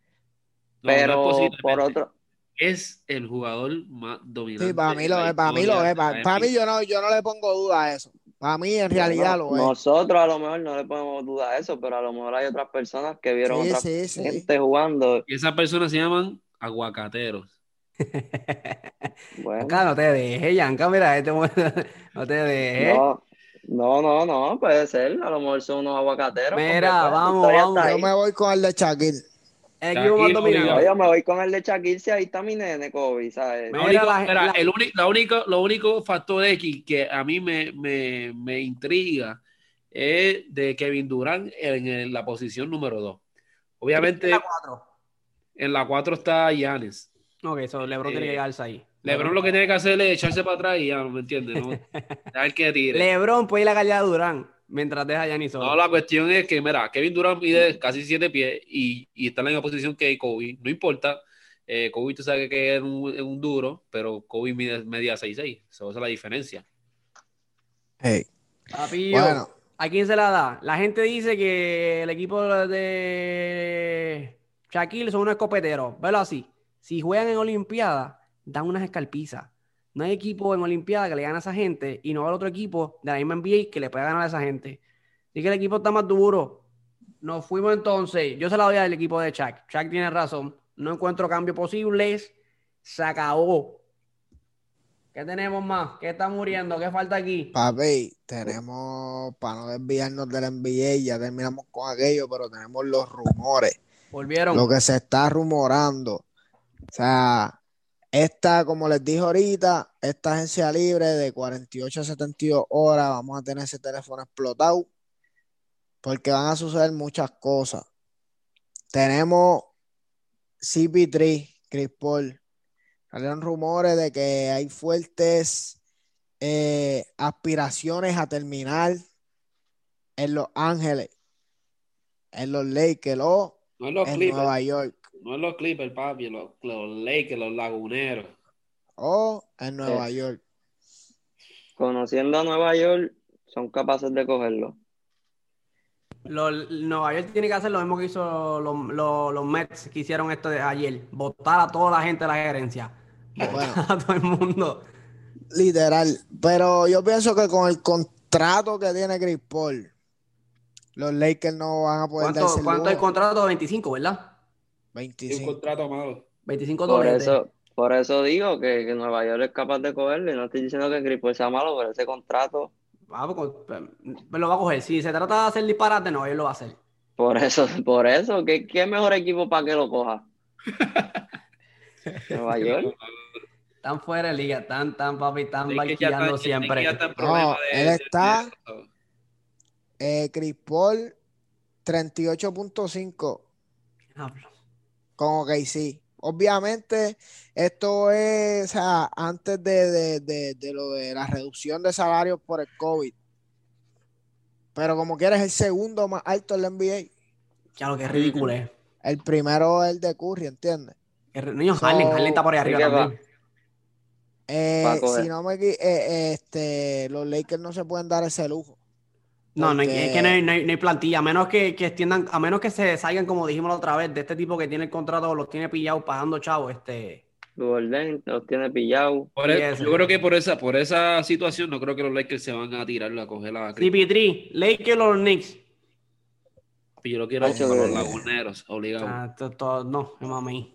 No, no pero posiblemente. por otro, es el jugador más dominante. Sí, para mí lo es, para mí lo es. Para, mí yo no, yo no le pongo duda a eso. Para mí en realidad no- lo es. nosotros a lo mejor no le ponemos duda a eso, pero a lo mejor hay otras personas que vieron Sí, sí. gente jugando. Y esas personas se llaman aguacateros. Bueno, no te dejes, Yanka, mira, este no te dejes. no, no, no, no, puede ser, a lo mejor son unos aguacateros. Mira, vamos, vamos. Yo me voy con el de Shaquille. El equipo más dominante. yo me voy con el de Shaquille, si ahí está mi nene Kobe, ¿sabes? Lo único, la- la- el la único, lo único factor X que a mí me, me, me intriga es de Kevin Durant en, la posición número 2. Obviamente La en la 4 está Giannis. Ok, eso LeBron Eh, tiene que llegarse ahí. LeBron lo que tiene que hacer es echarse para atrás y ya, ¿no me entiendes? ¿no? Que tire. LeBron puede ir a la calidad de Durán mientras deja a Giannis solo. No, la cuestión es que, mira, Kevin Durant mide casi 7 pies y, y está en la misma posición que Kobe. No importa. Eh, Kobe, tú sabes que es un, es un duro, pero Kobe mide media 6'6". Esa es la diferencia. Hey. Papillo, Bueno, ¿a quién se la da? La gente dice que el equipo de Shaquille son unos escopeteros. Velo así. Si juegan en Olimpiada, dan unas escarpizas. No hay equipo en Olimpiada que le gane a esa gente y no hay otro equipo de la misma NBA que le pueda ganar a esa gente. Así que el equipo está más duro. Nos fuimos entonces. Yo se la doy al equipo de Shaq. Shaq tiene razón. No encuentro cambios posibles. Se acabó. ¿Qué tenemos más? ¿Qué está muriendo? ¿Qué falta aquí? papi, tenemos, para no desviarnos del NBA, ya terminamos con aquello, pero tenemos los rumores. Volvieron. Lo que se está rumorando. O sea, esta, como les dije ahorita, esta agencia libre de 48 a 72 horas, vamos a tener ese teléfono explotado porque van a suceder muchas cosas. Tenemos CP3, Chris Paul. Salieron rumores de que hay fuertes eh, aspiraciones a terminar en Los Ángeles, en los Lakers o No es los en Nueva York. No es los Clippers, papi, los, los Lakers, los laguneros. o en Nueva York. Conociendo a Nueva York, son capaces de cogerlo. Los- Nueva York tiene que hacer lo mismo que hizo los, los- los Mets que hicieron esto de ayer. Votar a toda la gente de la gerencia. Bueno, A todo el mundo. literal. Pero yo pienso que con el contrato que tiene Chris Paul, los Lakers no van a poder ¿Cuánto, darse cuánto es el contrato? 25, ¿verdad? Es un 25. contrato malo. 25 Por dólares. eso, por eso digo que, que Nueva York es capaz de cogerlo y no estoy diciendo que Paul sea malo, pero ese contrato, Ah, pues, pues, lo va a coger. Si se trata de hacer disparate, no, él lo va a hacer. por eso, por eso, ¿qué, qué mejor equipo para que lo coja? Nueva York. Están fuera de liga, están, tan papi, están barquillando que siempre. está No, él de- está- de- Eh, Chris Paul, 38.5 Diablo. Con OKC. Obviamente, esto es, o sea, antes de, de- de- de lo de la reducción de salarios por el COVID. Pero como quieres, el segundo más alto en la NBA. Ya lo que es ridículo es. El primero es el de Curry, ¿entiendes? El Niño, So- Harlen, Harlen está por ahí ¿Y arriba también. Eh, si no me eh, eh, este, los Lakers no se pueden dar ese lujo. No, no es que no hay, no hay- no hay plantilla, a menos que, que extiendan, a menos que se salgan, como dijimos la otra vez, de este tipo que tiene el contrato, los tiene pillados pagando chavo, este. Golden los tiene pillados. E- yo creo que por esa, por esa situación, no creo que los Lakers se van a tirar a coger la CP3, Lakers o los Knicks. Yo lo quiero Hacho, con los laguneros, obligado. Ah, no, es mami.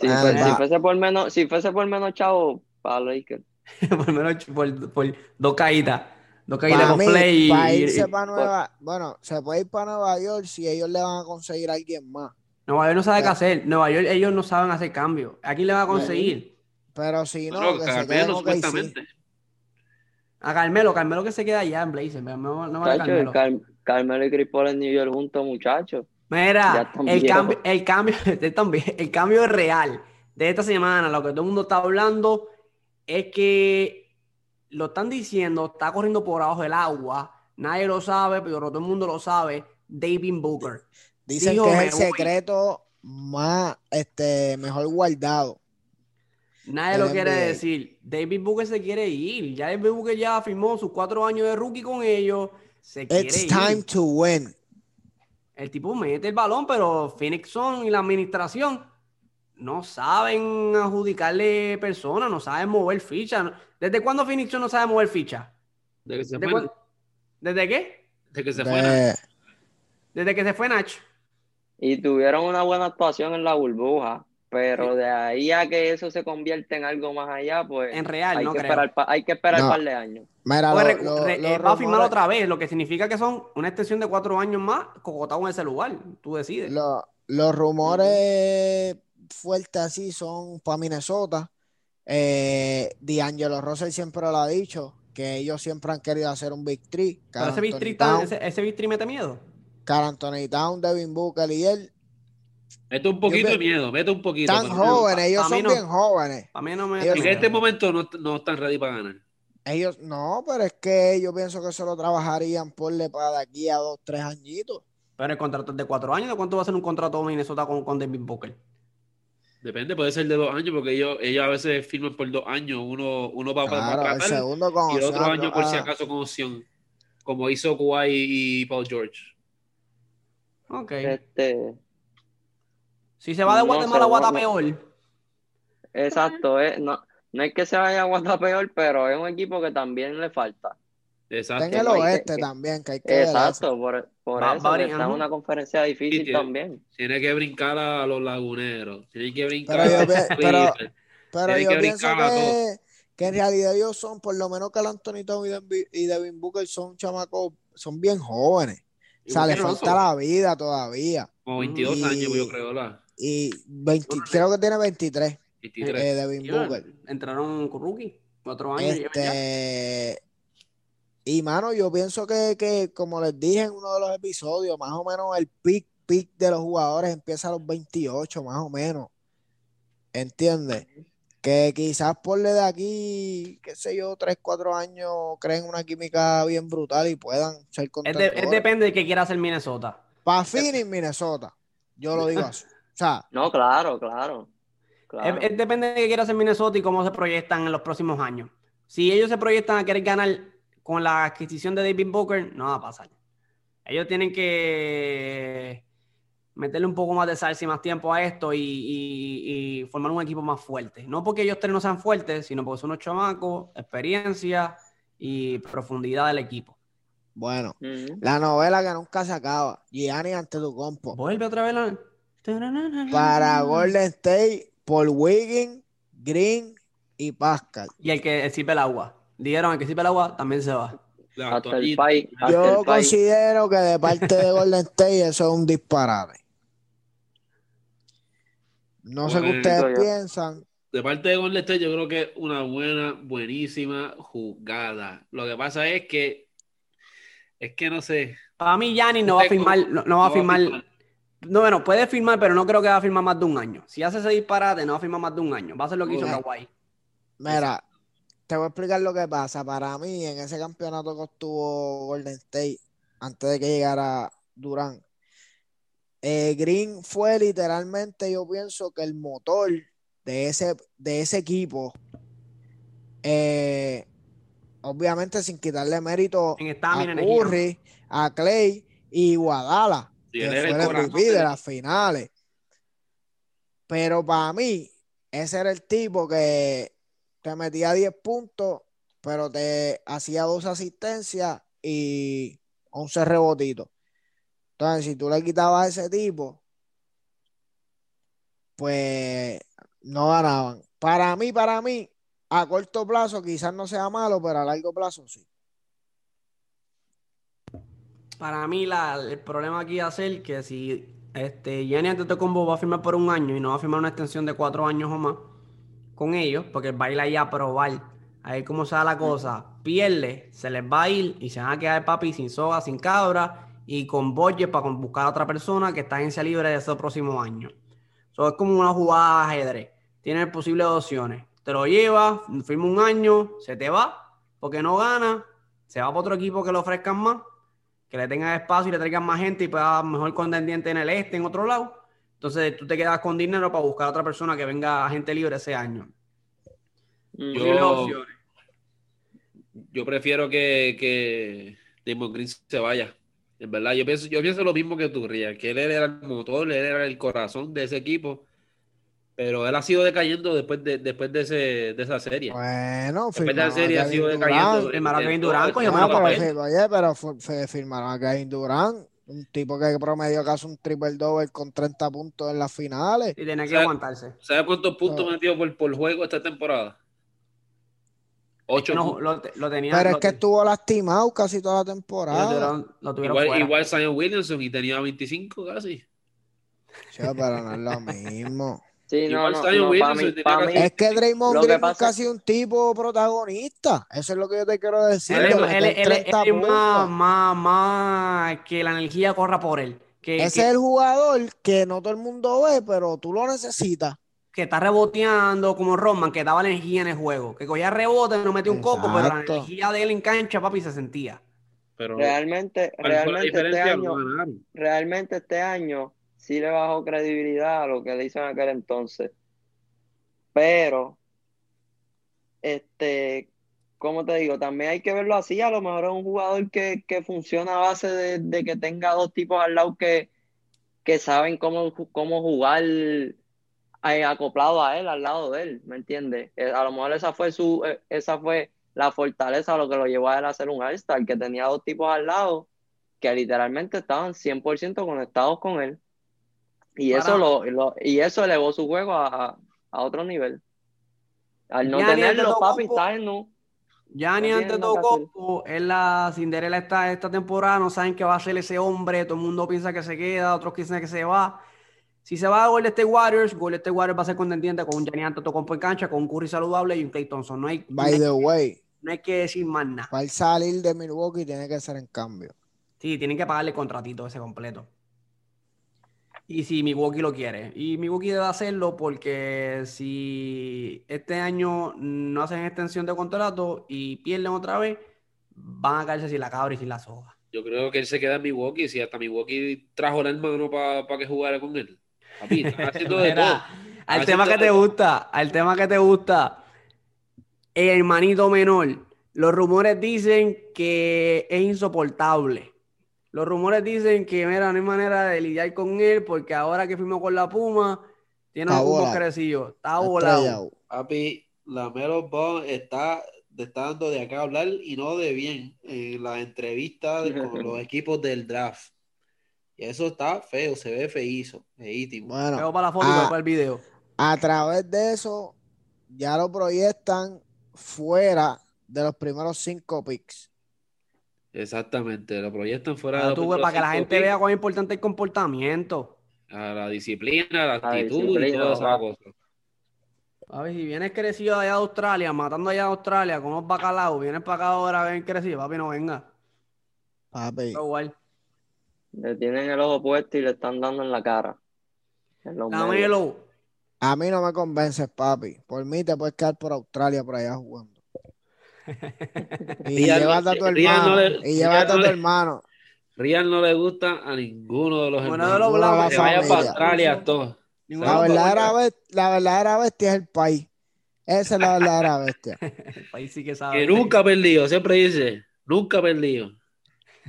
Si, Ah, fue- va. si fuese por menos, si fuese por menos chavo, para Lakers. por menos por, por dos caídas. Para con mí, play. y- para y- irse y- para Nueva, bueno, se puede ir para Nueva York si ellos le van a conseguir a alguien más. Nueva York no sabe qué hacer. Nueva York, ellos no saben hacer cambios. Aquí le van a conseguir. Pero si no, Bueno, que se queden Carmelo, supuestamente. A Carmelo, Carmelo que se queda allá en Blazer. No, no vale Chacho, Carmelo. Car- Carmelo y Chris Paul en New York juntos, muchachos. Mira, el cambio, el cambio, también, el cambio real de esta semana, lo que todo el mundo está hablando, es que lo están diciendo, está corriendo por abajo del agua, nadie lo sabe, pero todo el mundo lo sabe, David Booker. Dicen Dijo, que es "Me el voy". secreto más, este, mejor guardado. Nadie lo quiere NBA. decir. David Booker se quiere ir. Ya David Booker ya firmó sus cuatro años de rookie con ellos. Se quiere It's ir. time to win. El tipo mete el balón, pero Phoenix Sun y la administración no saben adjudicarle personas, no saben mover fichas. ¿Desde cuándo Phoenix no sabe mover que se ¿Desde, fue, ¿Desde qué? de que se fue. De- Desde que se fue Nach. Y tuvieron una buena actuación en la burbuja. Pero de ahí a que eso se convierta en algo más allá, pues En real, hay, no que creo. esperar, pa- hay que esperar No. un par de años. Mira, Pues lo- re- eh, va a firmar otra vez, lo que significa que son una extensión de cuatro años más cocotado en ese lugar. Tú decides. lo- los rumores fuertes así son para Minnesota. Eh, D'Angelo Russell siempre lo ha dicho, que ellos siempre han querido hacer un Big Three. Pero ese Big Three ese, ese Big Three mete miedo. Carl Anthony Town, Devin Booker y él Mete un poquito de miedo, mete un poquito. tan pero- jóvenes, ellos son no. bien jóvenes. Para mí no me Ellos- En este momento no, no están ready para ganar. Ellos, no, pero es que yo pienso que eso lo trabajarían por le para de aquí a dos, tres añitos. Pero el contrato es de cuatro años. ¿De cuánto va a ser un contrato de Minnesota con, con David Booker? Depende, puede ser de dos años, porque ellos, ellos a veces firman por dos años. Uno, uno va para, Claro, para el segundo con y el otro opción, año por si ah, acaso con opción, como hizo Kawhi y Paul George. Ok. Este, Si se va de no Guatemala a Guata no- peor. exacto, eh, no, no es que se vaya a aguantar peor, pero es un equipo que también le falta. Exacto. Está en el oeste que- también, que hay que. Exacto, por, por eso está en una conferencia difícil Sí, tiene- también. Tiene que brincar a los laguneros. Tiene que brincar Pero yo a los pero-. Pero yo que pienso que, que en realidad ellos son, por lo menos que el Anthony Town y Devin- Booker son chamacos, son bien jóvenes. O sea, que falta la vida todavía. Como 22 Y- años, yo creo, ¿verdad? Y 20 creo que tiene 23, 23. eh, Devin Booker. Entraron con rookie. Cuatro años. Este, y mano, yo pienso que, que, como les dije en uno de los episodios, más o menos el pick, pick de los jugadores empieza a los 28, más o menos. ¿Entiendes? Que quizás por de aquí, qué sé yo, 3, 4 años, creen una química bien brutal y puedan ser Es, de- es depende de qué quiera hacer Minnesota. Para Phoenix, Minnesota. Yo lo digo así. O sea, No, claro, claro. claro. Es, es depende de qué quiera hacer Minnesota y cómo se proyectan en los próximos años. Si ellos se proyectan a querer ganar con la adquisición de David Booker, no va a pasar. Ellos tienen que meterle un poco más de salsa y más tiempo a esto y, y- y formar un equipo más fuerte. No porque ellos tres no sean fuertes, sino porque son unos chamacos, experiencia y profundidad del equipo. bueno, la novela que nunca se acaba. Gianni ante tu compo. Vuelve otra vez la... Para Golden State, Paul Wiggins, Green y Pascal. Y el que sirve el agua. Dijeron el que sirve el agua también se va. La Hasta el toallita. país. Hasta Yo el país. considero que de parte de Golden State eso es un disparate. No sé qué ustedes yo- piensan. De parte de Golden State, yo creo que es una buena, buenísima jugada. Lo que pasa es que, es que no sé. Para mí, Giannis no va a firmar, no, va a firmar, no, bueno, puede firmar, pero no creo que va a firmar más de un año. Si hace ese disparate, no va a firmar más de un año. Va a ser lo que hizo. Kawhi. Mira, te voy a explicar lo que pasa. Para mí, en ese campeonato que obtuvo Golden State, antes de que llegara Durán, eh, Green fue literalmente, yo pienso que el motor de ese, de ese equipo. eh, obviamente sin quitarle mérito En a. Curry, a Clay y Guadala, Sí, que fue el MVP de las finales. Pero para mí, ese era el tipo que te metía 10 puntos, pero te hacía dos asistencias y 11 rebotitos. Entonces, si tú le quitabas a ese tipo, pues no ganaban. Para mí, para mí, a corto plazo quizás no sea malo, pero a largo plazo sí. Para mí, el problema aquí va a que si este, Gianni Antetokounmpo va a firmar por un año y no va a firmar una extensión de cuatro años o más con ellos, porque va a ir ahí a probar, a ver cómo se da la cosa, pierde, se les va a ir y se van a quedar papi sin soga, sin cabra y con budget para buscar a otra persona que está en agencia libre de ese próximo año. Eso es como una jugada de ajedrez. Tienes posibles opciones. Te lo llevas, firma un año, se te va, porque no gana, se va para otro equipo que le ofrezcan más, que le tengan espacio y le traigan más gente y pueda mejor contendiente en el este, en otro lado. Entonces tú te quedas con dinero para buscar a otra persona que venga a gente libre ese año. Mm. Yo-. Yo prefiero que, que Damon Green se vaya. En verdad, yo pienso, yo pienso lo mismo que tú, Ria, que él era el motor, él era el corazón de ese equipo, pero él ha sido decayendo después de, después de, ese, de esa serie. Bueno, después de esa serie ha sido decayendo. Firmaron a Kevin Durant, oye, pero fi- firmaron a Kevin Durant, un tipo que promedió casi un triple doble con 30 puntos en las finales. Y tenía que O sea, aguantarse. ¿Sabes cuántos puntos No. metió por, por juego esta temporada? Ocho. No, puntos. lo, lo tenía. Pero lo es que estuvo lastimado casi toda la lo temporada. tuvieron, lo tuvieron igual, igual Williamson y tenía 25 casi. Sí, pero no es lo mismo. Sí, no, no, mí, mí- Es que Draymond Green ha sido un tipo protagonista. Eso es lo que yo te quiero decir. Él es, él es- él es- 30 él es más, más, más que la energía corra por él. Que, Ese que- es el jugador que no todo el mundo ve, pero tú lo necesitas. que está reboteando como Roman, que daba energía en el juego. Que cogía rebote, no metía un coco, pero la energía de él en cancha, papi, se sentía. Pero realmente, ¿cuál fue la realmente este diferencia? año, realmente este año sí le bajó credibilidad a lo que le hizo en aquel entonces. Pero, este, ¿cómo te digo? También hay que verlo así. A lo mejor es un jugador que, que funciona a base de, de que tenga dos tipos al lado que, que saben cómo, cómo jugar eh, acoplado a él, al lado de él, ¿me entiendes? Eh, A lo mejor esa fue su, eh, esa fue la fortaleza, lo que lo llevó a él a ser un All-Star, que tenía dos tipos al lado que literalmente estaban 100% conectados con él. Y Para- eso lo, lo- y eso elevó su juego a, a- a otro nivel. Al no Giannis tenerlo, papi, está en no. Gianni No tiene antes nada que tocó, es la Cinderela esta, esta temporada, no saben qué va a ser ese hombre, todo el mundo piensa que se queda, otros piensan que se va. Si se va a Golden State Warriors, Golden State Warriors va a ser contendiente con un Gianni Antetokounmpo en cancha, con un Curry saludable y un Clay Thompson. No hay, no By hay, the way, no hay que decir más nada. para el salir de Milwaukee tiene que ser en cambio. Sí, tienen que pagarle contratito ese completo. Y si Milwaukee lo quiere. Y Milwaukee debe hacerlo porque si este año no hacen extensión de contrato y pierden otra vez, van a caerse sin la cabra y sin la soga. Yo creo que él se queda en Milwaukee. Si hasta Milwaukee trajo al hermano para que jugara con él. Papi, haciendo de todo. Al Haciendo tema que te gusta, al tema que te gusta, el hermanito menor. Los rumores dicen que es insoportable. Los rumores dicen que, mira, no hay manera de lidiar con él porque ahora que firmó con la Puma, tiene Está un crecido. Está Está volado. Papi, la Melo Ball está, está dando de acá a hablar y no de bien en las entrevistas de- con los equipos del draft. Y eso está feo, se ve feízo, feísimo. Bueno, Veo para la foto y veo para el video. a través de eso ya lo proyectan fuera de los primeros cinco picks. Exactamente, lo proyectan fuera de tú, para que la gente vea cuán importante es el comportamiento. a la disciplina, la La actitud y todas esas cosas. A ver, si vienes crecido allá de Australia, matando allá de Australia con unos bacalaos, vienes para acá ahora bien crecido, papi, no venga. Papi, Pero igual. Le tienen el ojo puesto y le están dando en la cara. En a mí no me convences, papi. Por mí te puedes quedar por Australia por allá jugando. Y Rian- llévate a tu hermano. no y a no tu le- hermano. Rian no le gusta a ninguno de los Ninguno hermanos. de los Ninguno de blancos. la Que vaya para Australia todos. Ninguno La verdadera, porque- best- la verdadera bestia es el país. Esa es la verdadera bestia. El país sí que sabe. Que nunca ha perdido, siempre dice, nunca ha perdido.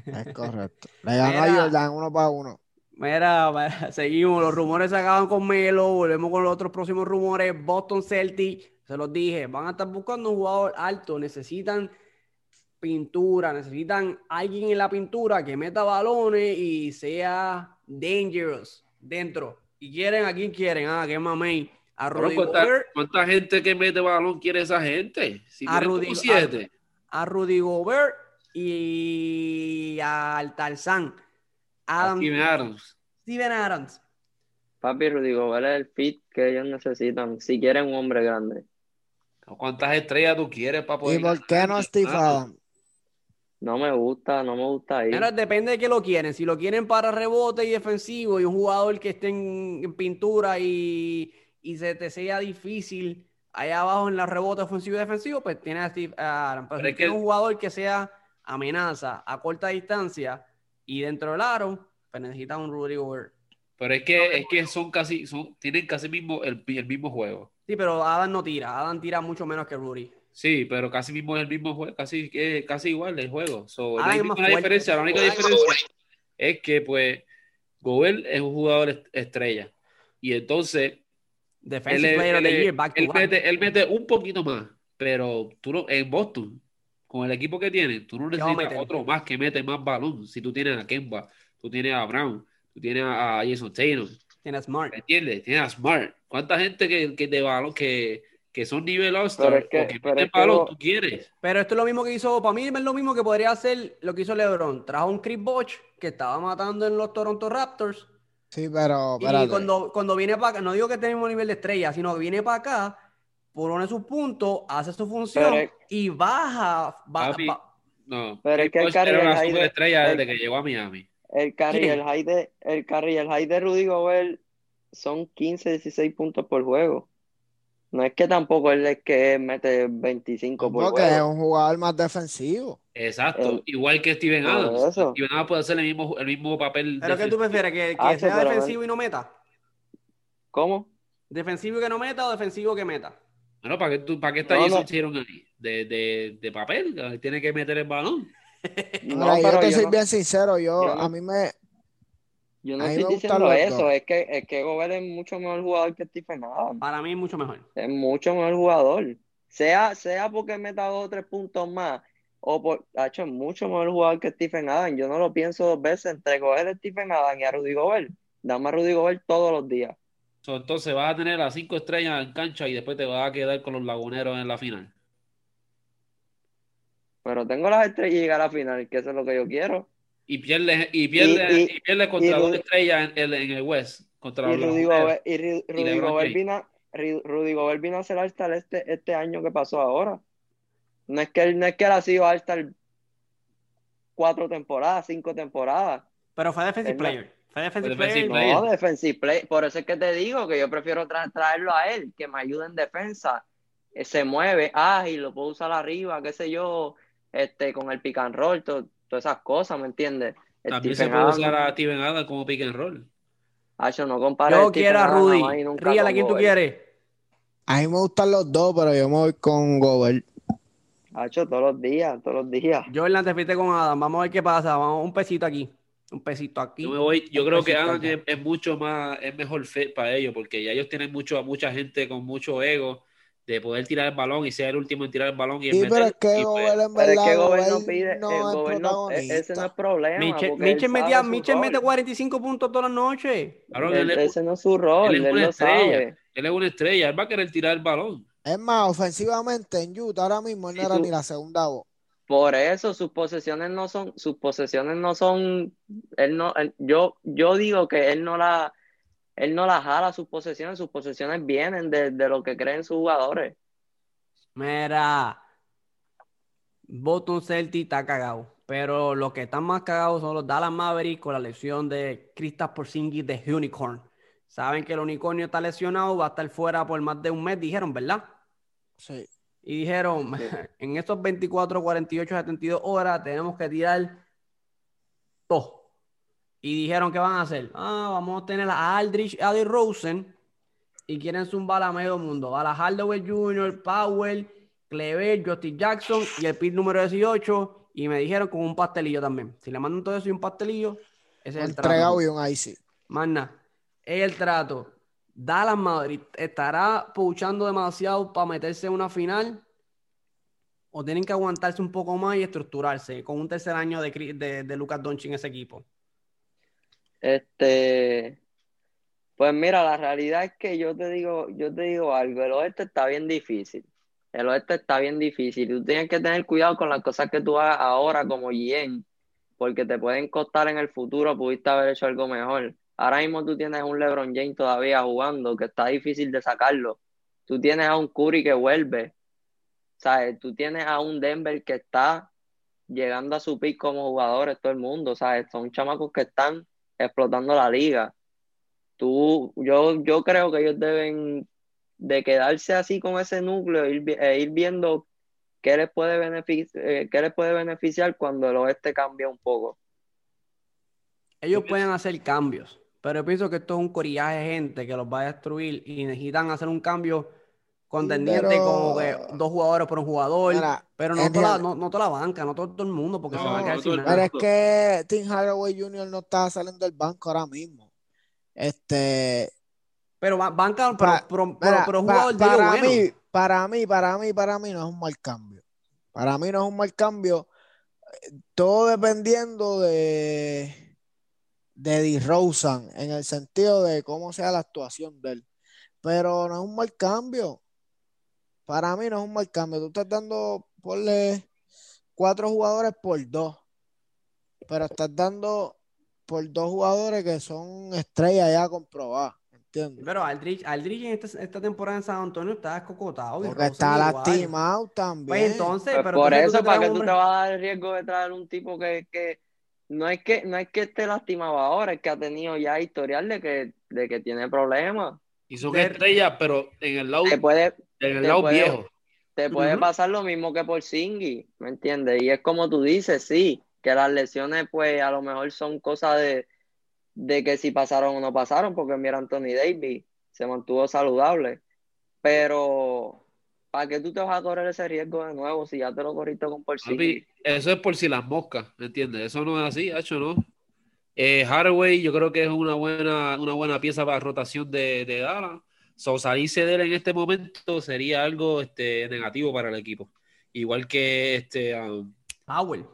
Es correcto. Le ganó a. Jordan uno para uno. Mira, mira, seguimos. Los rumores se acaban con Melo. Volvemos con los otros próximos rumores. Boston Celtics, se los dije, van a estar buscando un jugador alto. Necesitan pintura, necesitan alguien en la pintura que meta balones y sea dangerous dentro. Y quieren, ¿a quién quieren? Ah, que mamey. A Rudy ¿cuánta, Gobert, cuánta gente que mete balón quiere esa gente? Si A Rudy- siete. a Rudy Gobert y al Tarzán. Adam, Steven Adams. Steven Adams. Papi, Rudy Gobert es el fit que ellos necesitan si quieren un hombre grande. ¿Cuántas estrellas tú quieres para poder ¿Y por qué no Steve Ah, Adams? No me gusta, no me gusta ahí. Mira, depende de qué lo quieren. Si lo quieren para rebote y defensivo y un jugador que esté en, en pintura y, y se te sea difícil allá abajo en la rebote ofensivo y defensivo, pues tiene a Steve Adams. Pero, Pero si es que- un jugador que sea amenaza a corta distancia y dentro del aro, pues necesita un Rudy Gobert. Pero es que, es que son casi, son, tienen casi mismo el, el mismo juego. Sí, pero Adam no tira. Adam tira mucho menos que Rudy. Sí, pero casi mismo es el mismo juego, casi, eh, casi igual el juego. So, no hay fuerte. diferencia. La única diferencia es que, pues, Gobert es un jugador est- estrella. Y entonces, él, Defensive es- Player of él the Year, back to él back. mete, él mete un poquito más, pero tú no, en Boston, con el equipo que tiene, tú no ¿Qué va a necesitas otro más que mete más balón. Si tú tienes a Kemba, tú tienes a Brown, tú tienes a Jason Taylor, Tiene Smart. ¿me entiendes? Tienes a Smart. ¿Cuánta gente que, que de balón que, que son nivel Pero All-Star es que- o que pero es que tú quieres? Pero esto es lo mismo que hizo, para mí es lo mismo que podría hacer lo que hizo LeBron. Trajo un Chris Bosh que estaba matando en los Toronto Raptors. Sí, pero Y cuando, cuando viene para acá, no digo que tenemos nivel de estrella, sino que viene para acá, pone sus puntos, hace su función Pero es- y baja. Papi, No, Pero es Chris que el Curry era una superestrella el- desde que llegó a Miami. El carry el high de, el carry y el high de Rudy Gobert son 15, 16 puntos por juego. No es que tampoco él es que mete 25 por Porque es juego. un jugador más defensivo. Exacto, El- igual que Steven Adams. eso. Steven Adams puede hacer el mismo, el mismo papel. ¿Pero qué tú prefieres? ¿Que, que Ah, sea defensivo y no meta? ¿Cómo? ¿Defensivo y que no meta o defensivo que meta? Bueno, ¿para qué, tú, ¿para qué está No, no. Tatum ahí? De, de, de papel, tiene que meter el balón. No, Mira, yo pero te yo soy no, bien sincero, yo, yo no- a mí me, yo no estoy diciendo eso, es que, es que Gobert es mucho mejor jugador que Stephen Adams. Para mí es mucho mejor. Es mucho mejor jugador. Sea, sea porque meta dos o tres puntos más, o por, ha hecho mucho mejor jugador que Stephen Adams. Yo no lo pienso dos veces entre coger a Stephen Adams y a Rudy Gobert. Dame a Rudy Gobert todos los días. So, entonces vas a tener las cinco estrellas en cancha y después te vas a quedar con los laguneros en la final. Pero tengo las estrellas y llegar a la final, que eso es lo que yo quiero. Y pierdes y pierdes Y- y, y- pierdes contra y dos estrellas en, el- en el West. Contra Y los Rudy. Gobert, y Rudy vino, a- Ru- Rudy Gobert vino a ser All-Star este, este año que pasó ahora. No es que él, no es que él ha sido All-Star cuatro temporadas, cinco temporadas. Pero fue defensive player. Fue defensive Fue defensive player. player. No, defensive play. Por eso es que te digo que yo prefiero tra- traerlo a él, que me ayude en defensa. Eh, Se mueve, ágil, lo puedo usar arriba, qué sé yo, este, con el pick and roll, to- todas esas cosas, ¿me entiendes? También se puede usar a Steven Adams como pick and roll. Hacho, no compares Yo quiero a Rudy. con ¿quién tú quieres? a mí me gustan los dos, pero yo me voy con Gobert. Hacho, todos los días, todos los días. Jordan, te fuiste con Adam. Vamos a ver qué pasa. Vamos un pesito aquí. Un pesito aquí. Yo me voy, yo creo que allá. es, es mucho más, es mejor fit para ellos, porque ya ellos tienen mucho, a mucha gente con mucho ego de poder tirar el balón y ser el último en tirar el balón y en Sí, pero es meter, que y pues, Gobert en Pero es que Gobert no Gobert pide, no eh, es Gobert no- ese no es problema, sabe metía- su Mitchell mete rol. 45 puntos todas las noches. Cabrón, Él- él es- ese no es su rol, él es él una lo estrella. sabe. él es una estrella, él va a querer tirar el balón. Es más, ofensivamente en Utah ahora mismo él no era su- ni la segunda voz. Por eso sus posesiones no son, sus posesiones no son, él no, él- yo, yo digo que él no la, él no la jala sus posesiones, sus posesiones vienen de, de lo que creen sus jugadores. Mira, Boston Celtics está cagado. Pero los que están más cagados son los Dallas Mavericks con la lesión de Kristaps Porzingis de Unicorn. Saben que el unicornio está lesionado, va a estar fuera por más de un mes, dijeron, ¿verdad? Sí. Y dijeron, en estos 24, 48, 72 horas tenemos que tirar todo. Y dijeron, ¿qué van a hacer? Ah, vamos a tener a Aldrich, a Rosen y quieren zumbar a medio mundo. A la Hardaway Jr., Powell, Clever, Justin Jackson y el pit número 18. Y me dijeron con un pastelillo también. Si le mandan todo eso y un pastelillo, ese es el trato. y un icy. Manda, es el trato. Dallas Madrid estará puchando demasiado para meterse en una final o tienen que aguantarse un poco más y estructurarse con un tercer año de, de, de Lucas Doncic en ese equipo. Este, pues mira, la realidad es que yo te digo, yo te digo algo, el oeste está bien difícil. El oeste está bien difícil. Tú tienes que tener cuidado con las cosas que tú hagas ahora como Yen, porque te pueden costar en el futuro, pudiste haber hecho algo mejor. Ahora mismo tú tienes un LeBron James todavía jugando, que está difícil de sacarlo. Tú tienes a un Curry que vuelve. ¿Sabes? Tú tienes a un Denver que está llegando a su pick como jugadores, todo el mundo, ¿sabes? Son chamacos que están explotando la liga. Tú, yo, yo creo que ellos deben de quedarse así con ese núcleo e ir, e ir viendo qué les, puede beneficiar, eh, qué les puede beneficiar cuando el oeste cambia un poco. Ellos pueden hacer cambios, pero pienso que esto es un corillaje de gente que los va a destruir y necesitan hacer un cambio contendiente como que dos jugadores por un jugador, pero no toda, la, no, toda, la, banca, no todo, el mundo, porque se va a quedar sin Pero es que Tim Hardaway Jr. no está saliendo del banco ahora mismo. Este. Pero banca, pero, pero, jugador para, mí, para mí, para mí, para mí no es un mal cambio. Para mí no es un mal cambio. Todo dependiendo de de DeRozan en el sentido de cómo sea la actuación de él. Pero no es un mal cambio. Para mí no es un mal cambio. Tú estás dando, ponle cuatro jugadores por dos. Pero estás dando por dos jugadores que son estrellas ya comprobadas. ¿Entiendes? Pero Aldrich, Aldrich en esta, temporada en San Antonio está escocotado. Porque está lastimado también. Pues entonces, pues pero por eso, ¿para que tú te vas a dar el riesgo de traer un tipo que, que no es que no es que esté lastimado ahora, es que ha tenido ya historial de que, de que tiene problemas. Y son estrellas, pero en el lado, puede, en el lado viejo. Te puede pasar lo mismo que por Singy, ¿me entiendes? Y es como tú dices, sí, que las lesiones, pues a lo mejor son cosas de, de que si pasaron o no pasaron, porque mira, Anthony Davis se mantuvo saludable. Pero ¿Para qué tú te vas a correr ese riesgo de nuevo si ya te lo corriste con por sí? Eso es por si las moscas, ¿me entiendes? Eso no es así, hecho, ¿no? Eh, Haraway, yo creo que es una buena, una buena pieza para rotación de, de Dallas. So, salirse de él en este momento sería algo este, negativo para el equipo. Igual que este um, Powell.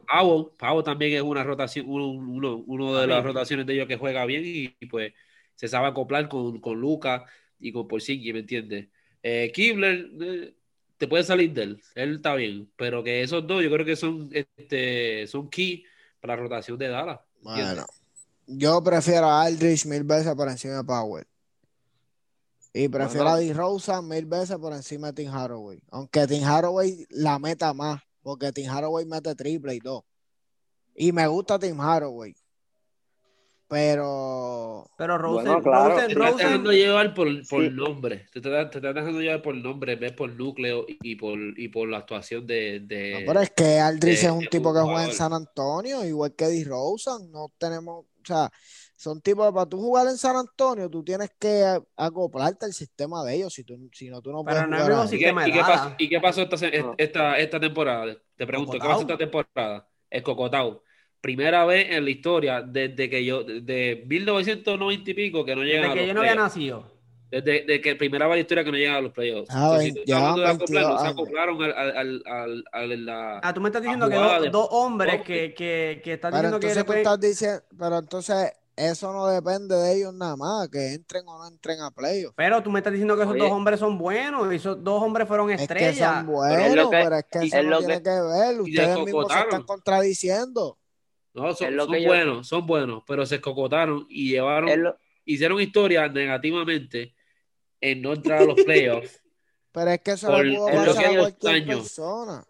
Powell. también es una rotación, uno, uno, de las rotaciones de ellos que juega bien y, pues se sabe acoplar con, con Luca y con Porzingis, ¿me entiendes? Eh, Kibler, eh, te puede salir de él, él está bien, pero que esos dos yo creo que son, este, son key para la rotación de Dallas. Bueno, yo prefiero a Aldrich mil veces por encima de Powell. Y prefiero a D. Rosa mil veces por encima de Tim Haraway. Aunque Tim Haraway la meta más, porque Tim Haraway mete triple y dos. Y me gusta Tim Haraway. Pero. Pero Rosen, bueno, claro. te estás dejando llevar por, por nombre. Te estás, te estás dejando llevar por nombre, ves por núcleo y por, y por la actuación de. de no, pero es que Aldrich es un tipo que juega en San Antonio, igual que Eddie Rosen. No tenemos. O sea, son tipos. Para tú jugar en San Antonio, tú tienes que acoplarte al sistema de ellos. Si, tú, si no, tú no puedes. Pero no es ¿Y, qué, ¿y, qué pasó, ¿Y qué pasó esta, esta, esta temporada? Te pregunto, ¿qué pasó esta temporada? El Cocotao primera vez en la historia desde que yo, de 1990 y pico, que no llega desde que yo no había nacido. Desde, desde que primera vez en la historia que no llegan a los playoffs. Ah, si ya de acoplar, se acoplaron al, al, al, al, la, Ah, tú me estás diciendo que dos, dos hombres que, que, que están diciendo que después... estás diciendo, pero entonces eso no depende de ellos nada más, que entren o no entren a playoffs. Pero tú me estás diciendo que esos dos hombres son buenos y esos dos hombres fueron estrellas. Es que son buenos, pero es que, eso no tiene que ver. Ustedes mismos se están contradiciendo. No, son, buenos, son buenos, pero se escocotaron y llevaron, hicieron historia negativamente en no entrar a los playoffs. pero es que eso por, lo pudo pasar a cualquier persona.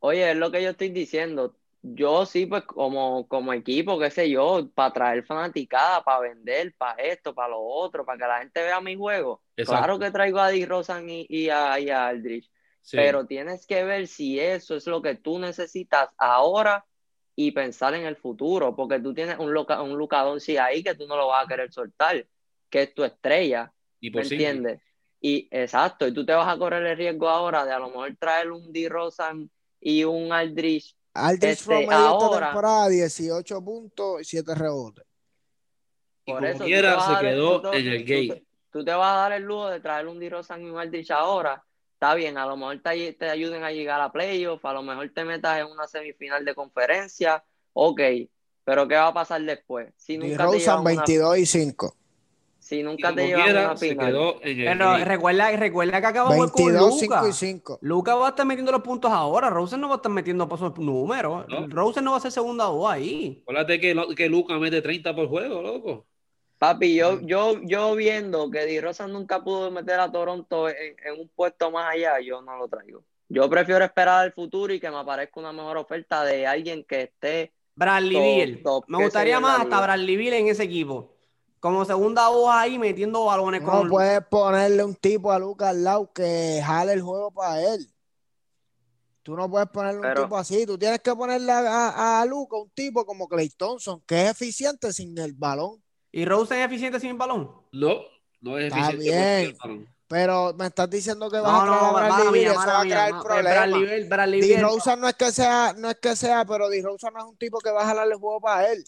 Oye, es lo que yo estoy diciendo. Yo sí, pues como, como equipo, qué sé yo, para traer fanaticada, para vender, para esto, para lo otro, para que la gente vea mi juego. Claro que traigo a Di Rosan y, a, Aldrich, pero tienes que ver si eso es lo que tú necesitas ahora y pensar en el futuro, porque tú tienes un, loca, un Luca ahí que tú no lo vas a querer soltar, que es tu estrella. Y ¿Me sí. entiendes? Y exacto, y tú te vas a correr el riesgo ahora de a lo mejor traer un D. Rosan y un Aldrich. Aldrich Este, promedio esta ahora- temporada 18 puntos y 7 rebotes. Y Por como eso tú quiera, te vas se a dar- quedó tú en el tú te- Tú te vas a dar el lujo de traer un D. Rosan y un Aldrich ahora. Está bien, a lo mejor te, te ayuden a llegar a playoff, a lo mejor te metas en una semifinal de conferencia. Ok, pero ¿qué va a pasar después? Si nunca te llevan Rosen una, 22 y 5. Si nunca te llevan quiera, una final. quedó el Pero recuerda, recuerda que acaba de jugar con 22, 5 Luca. y 5. Luca va a estar metiendo los puntos ahora. Rosen no va a estar metiendo por esos números. No. Rosen no va a ser segunda voz ahí. Acuérdate que, que Luca mete 30 por juego, loco. Papi, yo, yo, yo viendo que Di Rosa nunca pudo meter a Toronto en, en un puesto más allá, yo no lo traigo. Yo prefiero esperar al futuro y que me aparezca una mejor oferta de alguien que esté. Bradley Top- Beal. top Me gustaría más la hasta. Bradley Beal en ese equipo. Como segunda voz ahí metiendo balones No con puedes ponerle un tipo a Lucas al lado que jale el juego para él. Tú no puedes ponerle un tipo así. Tú tienes que ponerle a, a, a Luka un tipo como Clay Thompson, que es eficiente sin el balón. ¿Y Rosen es eficiente sin el balón? No, no es Está eficiente. bien. por el balón. Pero me estás diciendo que vas No, a traer a no, Bradley Beal, mía, eso va a traer ma- problemas. Bradley Beal, Bradley D. Beal. Rosen no es que sea, no es que sea, pero D. Rosen no es un tipo que va a jalarle el juego para él.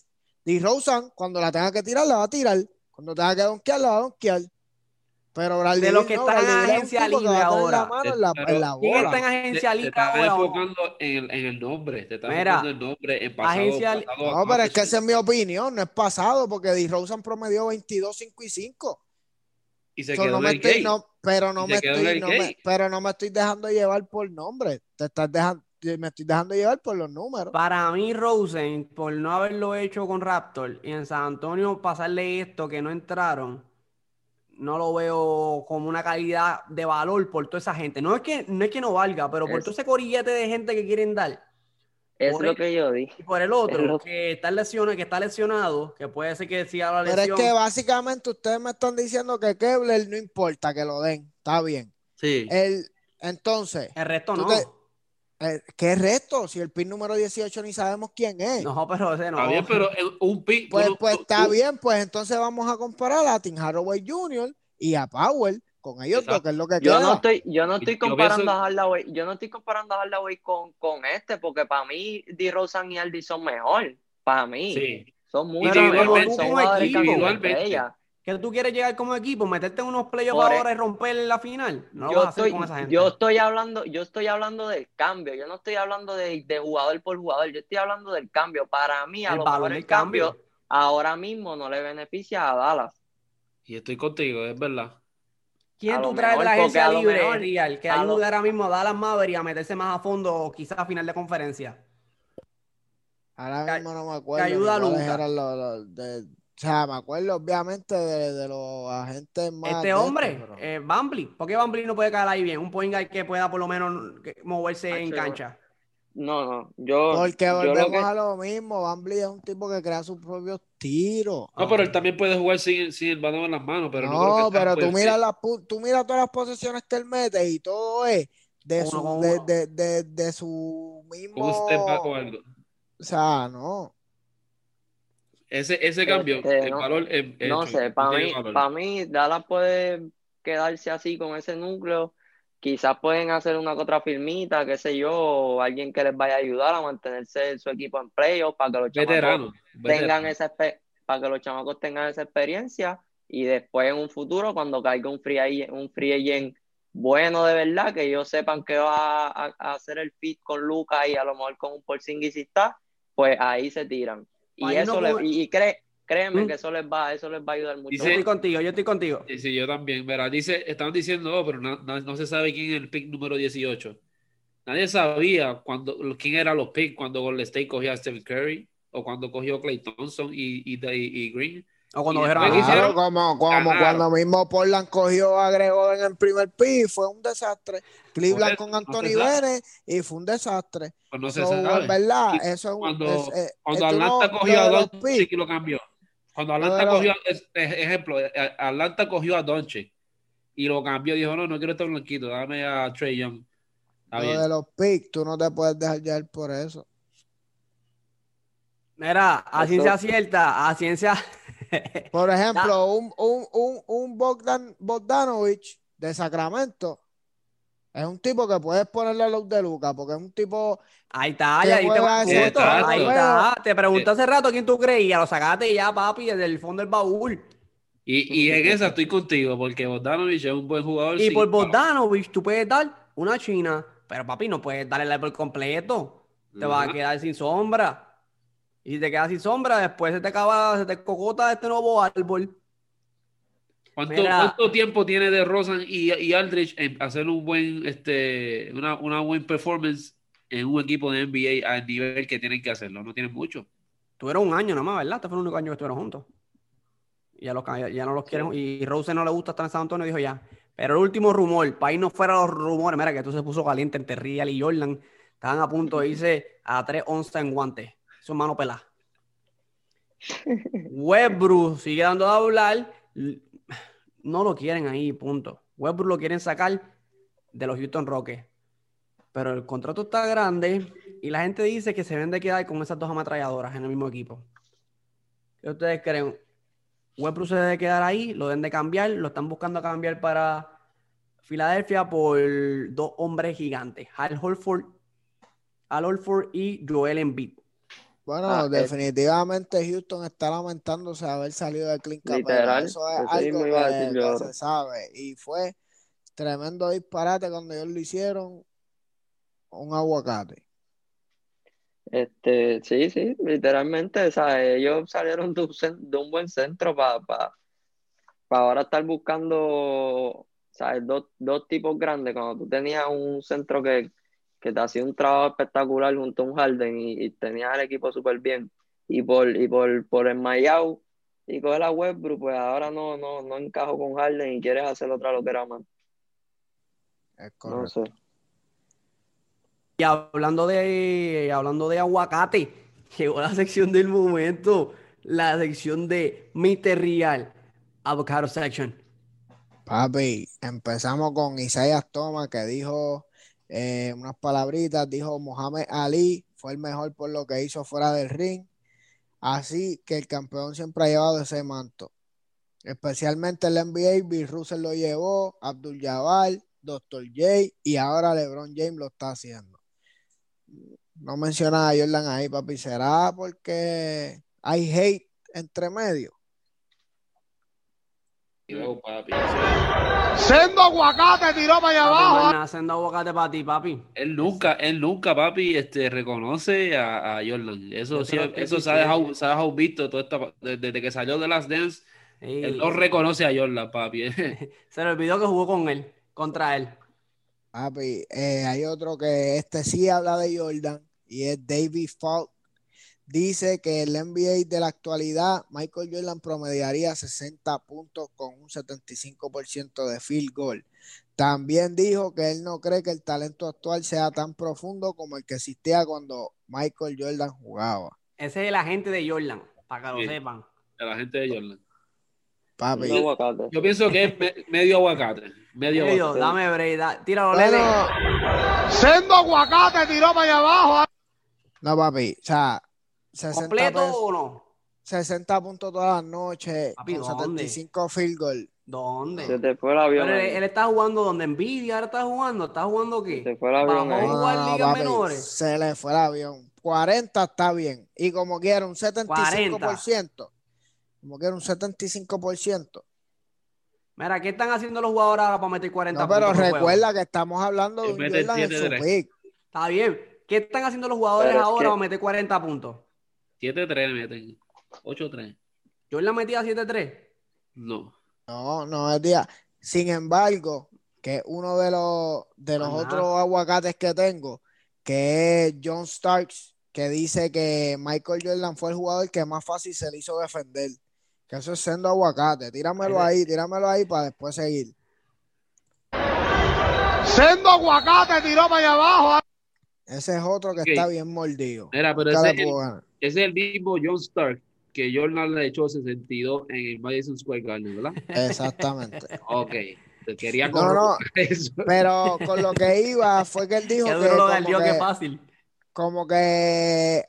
D. Rosen, cuando la tenga que tirar, la va a tirar. Cuando tenga que donkear, la va a donkear. Pero Bradley De los Beal que no, están en agencia libre ahora. ¿Quién está en agencia Te, te libre estás ahora? enfocando en el, en el nombre. Te estás Mira, enfocando en el nombre. En pasado, agencia- pasado No, pero es que esa es mi opinión, no es pasado, porque D. Rosen promedió 22, 5 y 5. Y se So, quedó no en me el estoy, no, pero no me estoy, no me- pero no me estoy dejando llevar por nombre. Te estás dejando, me estoy dejando llevar por los números. Para mí, Rosen, por no haberlo hecho con Raptor y en San Antonio pasarle esto que no entraron, no lo veo como una calidad de valor por toda esa gente. No es que no, es que no valga, pero por Es- todo ese corillete de gente que quieren dar. Es Por lo el- que yo dije. Y por el otro, Es lo- que está lesionado, que está lesionado, que puede ser que siga la Pero es lesión. que básicamente ustedes me están diciendo que Kevler no importa que lo den, está bien. Sí. El, entonces, El resto no. te- eh, ¿qué resto? Si el pin número 18 ni sabemos quién es. No, pero ese no. Está bien, pero un pick. Pues, pues tú- está tú- bien, pues entonces vamos a comparar a Tim Haraway Jr. y a Powell con ellos dos, Exacto. que es lo que Yo queda. no estoy, yo no estoy comparando a Hardaway, yo no estoy comparando a Hardaway con, con este, porque para mí D. Rosan y Aldi son mejor. Para mí. Sí. Son muy Individualmente, son estrellas. Que tú quieres llegar como equipo, meterte en unos playoffs e- ahora y romper la final. No lo yo vas a hacer estoy, con esa gente. yo estoy hablando, yo estoy hablando del cambio, yo no estoy hablando de, de jugador por jugador, yo estoy hablando del cambio. Para mí, a el lo valor mejor del el cambio, cambio. ahora mismo no le beneficia a Dallas. Y estoy contigo, es verdad. ¿Quién a tú traes de la agencia libre, mejor- Real, que ayude lo- ahora mismo a Dallas Maverick a meterse más a fondo, quizás a final de conferencia? Ahora que- mismo no me acuerdo. ni ayuda a cuáles O sea, me acuerdo obviamente de, de los agentes más. Este hombre, pero- eh, Bambly, ¿por qué Bambly no puede caer ahí bien? Un point guard que pueda por lo menos que- moverse en Macho, cancha. No, no, yo, Porque yo lo volvemos que- a lo mismo. Bambly es un tipo que crea sus propios tiros. No, pero él también puede jugar sin, sin el balón en las manos, pero no, no, pero tú miras las tú miras todas las posesiones que él mete y todo es de Uno su de, de, de, de su Un mismo step back o algo. o sea, no. Ese, ese cambio, Este, el no- valor es, es No hecho, sé, para mí, para mí, Dallas puede quedarse así con ese núcleo. Quizás pueden hacer una otra firmita, qué sé yo, o alguien que les vaya a ayudar a mantenerse su equipo en playoffs para que los chamacos Veterano. tengan veterano. esa para que los chamacos tengan esa experiencia y después en un futuro cuando caiga un free agent, un free agent bueno de verdad, que ellos sepan que va a, a hacer el fit con Luca y a lo mejor con un Porzingis si está, pues ahí se tiran. Y no eso le- puedo- y, cree, créeme Mm. que eso les va, eso les va a ayudar mucho. Yo estoy contigo, yo estoy contigo. Sí, sí, yo también. Verá, dice, estaban diciendo, oh, pero no, no- no se sabe quién es el pick número 18. Nadie sabía cuando, quién eran los picks cuando Golden State cogió a Stephen Curry o cuando cogió Clay Thompson y, y- y Green. O cuando dijeron Claro, como, cuando mismo Portland cogió a Gregor en el primer pick, fue un desastre. Cleveland con no Anthony. Bennett y fue un desastre. Pues no se So, sabe. en verdad, eso es un. cuando- es- eh, Cuando eh, Atlanta no- cogió a Doncic y lo cambió. Cuando Atlanta los- cogió, es- es- ejemplo, eh, Atlanta cogió a Doncic y lo cambió. Dijo, no, no quiero estar blanquito, dame a Trey Young. Está lo bien. de los picks, tú no te puedes dejar llevar por eso. Mira, a ciencia cierta, a ciencia, Por ejemplo, un, un, un, un Bogdan Bogdanovich de Sacramento es un tipo que puedes ponerle a los de Lucas, porque es un tipo. Ahí está, ¿Qué ahí te punto. tipo? Ahí está. Te pregunté hace rato quién tú creías, lo sacaste ya, papi, desde el fondo del baúl. Y, y en esa estoy contigo, porque Bogdanovich es un buen jugador. Y sí, por Bogdanovich tú puedes dar una china, pero papi, no puedes darle por completo. Te vas a quedar sin sombra. Y si te quedas sin sombra, después se te acaba, se te cocota este nuevo árbol. ¿Cuánto, cuánto tiempo tiene de Rosan y, y Aldrich en hacer un buen, este, una, una buen performance en un equipo de NBA al nivel que tienen que hacerlo? No tienen mucho. Tuvieron un año nada más, ¿verdad? Este fue el único año que estuvieron juntos. Y ya, los, ya, ya no los quieren. Y Rose no le gusta estar en San Antonio, dijo ya. Pero el último rumor, para irnos fuera los rumores, mira que esto se puso caliente entre Real y Jordan. Estaban a punto de irse a 3 onzas en guantes. Eso es mano pelada. Westbrook sigue dando a hablar. No lo quieren ahí, punto. Westbrook lo quieren sacar de los Houston Rockets. Pero el contrato está grande y la gente dice que se deben de quedar con esas dos ametralladoras en el mismo equipo. ¿Qué ustedes creen? Westbrook se debe quedar ahí, lo deben de cambiar, lo están buscando cambiar para Filadelfia por dos hombres gigantes, Al Horford, Al Horford y Joel Embiid. Bueno, Ah, es- definitivamente Houston está lamentándose de haber salido de Clint. Literal, Eso es algo que, se sabe. Y fue tremendo disparate cuando ellos lo hicieron un aguacate. Este, sí, sí, literalmente, o sea, ellos salieron de un, de un buen centro para ahora estar buscando, ¿sabes? Dos, dos tipos grandes, cuando tú tenías un centro que, que te hacía un trabajo espectacular junto a un Harden y, y tenías el equipo súper bien, y por, y por, por enmayado y coger a Westbrook, pues ahora no, no, no encajo con Harden y quieres hacer otra loquera más, Es no correcto. sé. Y hablando de, hablando de aguacate, llegó la sección del momento, la sección de Mr. Real, Avocado Section. Papi, empezamos con Isaías Thomas que dijo eh, unas palabritas, dijo Mohamed Ali fue el mejor por lo que hizo fuera del ring, así que el campeón siempre ha llevado ese manto, especialmente el NBA, Bill Russell lo llevó, Abdul Jabbar, Dr. J y ahora LeBron James lo está haciendo. No menciona a Jordan ahí, papi, ¿será porque hay hate entre medio? Yo, papi, Sendo aguacate tiró para allá abajo. no es nada, haciendo aguacate para ti, papi. Él nunca, él nunca, papi, este, reconoce a, a Jordan. Eso, sí, eso se ha dejado, se ha dejado visto todo esta, desde, que salió de las Dance. Él no reconoce a Jordan, papi. se le olvidó que jugó con él, contra él. Papi, eh, hay otro que este sí habla de Jordan y es David Falk. Dice que el NBA de la actualidad, Michael Jordan promediaría 60 puntos con un 75% de field goal. También dijo que él no cree que el talento actual sea tan profundo como el que existía cuando Michael Jordan jugaba. Ese es el agente de Jordan, para que lo Sí. sepan. A la gente de Jordan. Papi. Yo pienso que es me- medio aguacate. Medio Medio, aguacate. dame break, da- tíralo, Lele. Sendo aguacate tiró para allá abajo. no, papi, o sea, 60, ¿Completo o no? 60 puntos todas las noches, Papi, con ¿dónde? 75 field goal. ¿Dónde? Se te fue el avión Pero él, él está jugando donde Nvidia ahora está jugando. ¿Está jugando qué? Se fue el avión ahí. a jugar No, ligas papi, menores. Se le fue el avión. 40 está bien. Y como quiera, un 75%. Como quiera, un 75%. Mira, ¿qué están haciendo los jugadores ahora para meter 40 No, pero puntos juego? recuerda que estamos hablando de un Jordan en 7 su pick. Está bien. ¿Qué están haciendo los jugadores Pero es ahora que- para meter 40 puntos? 7-3 meten. 8-3. Jordan metía 7-3. No. No, no es día. Sin embargo, que uno de los, de los Ajá. otros aguacates que tengo, que es John Starks, que dice que Michael Jordan fue el jugador que más fácil se le hizo defender. Que eso es siendo aguacate. Tíramelo ahí, tíramelo ahí para después seguir. Sendo aguacate tiró para allá abajo. Ese es otro que Ok. está bien mordido. Mira, pero ese el, es el mismo John Stark que Jordan le echó 62 en el Madison Square Garden, ¿verdad? Exactamente. Ok. Te quería No, no. eso. Pero con lo que iba fue que él dijo Qué que como que, qué fácil. como que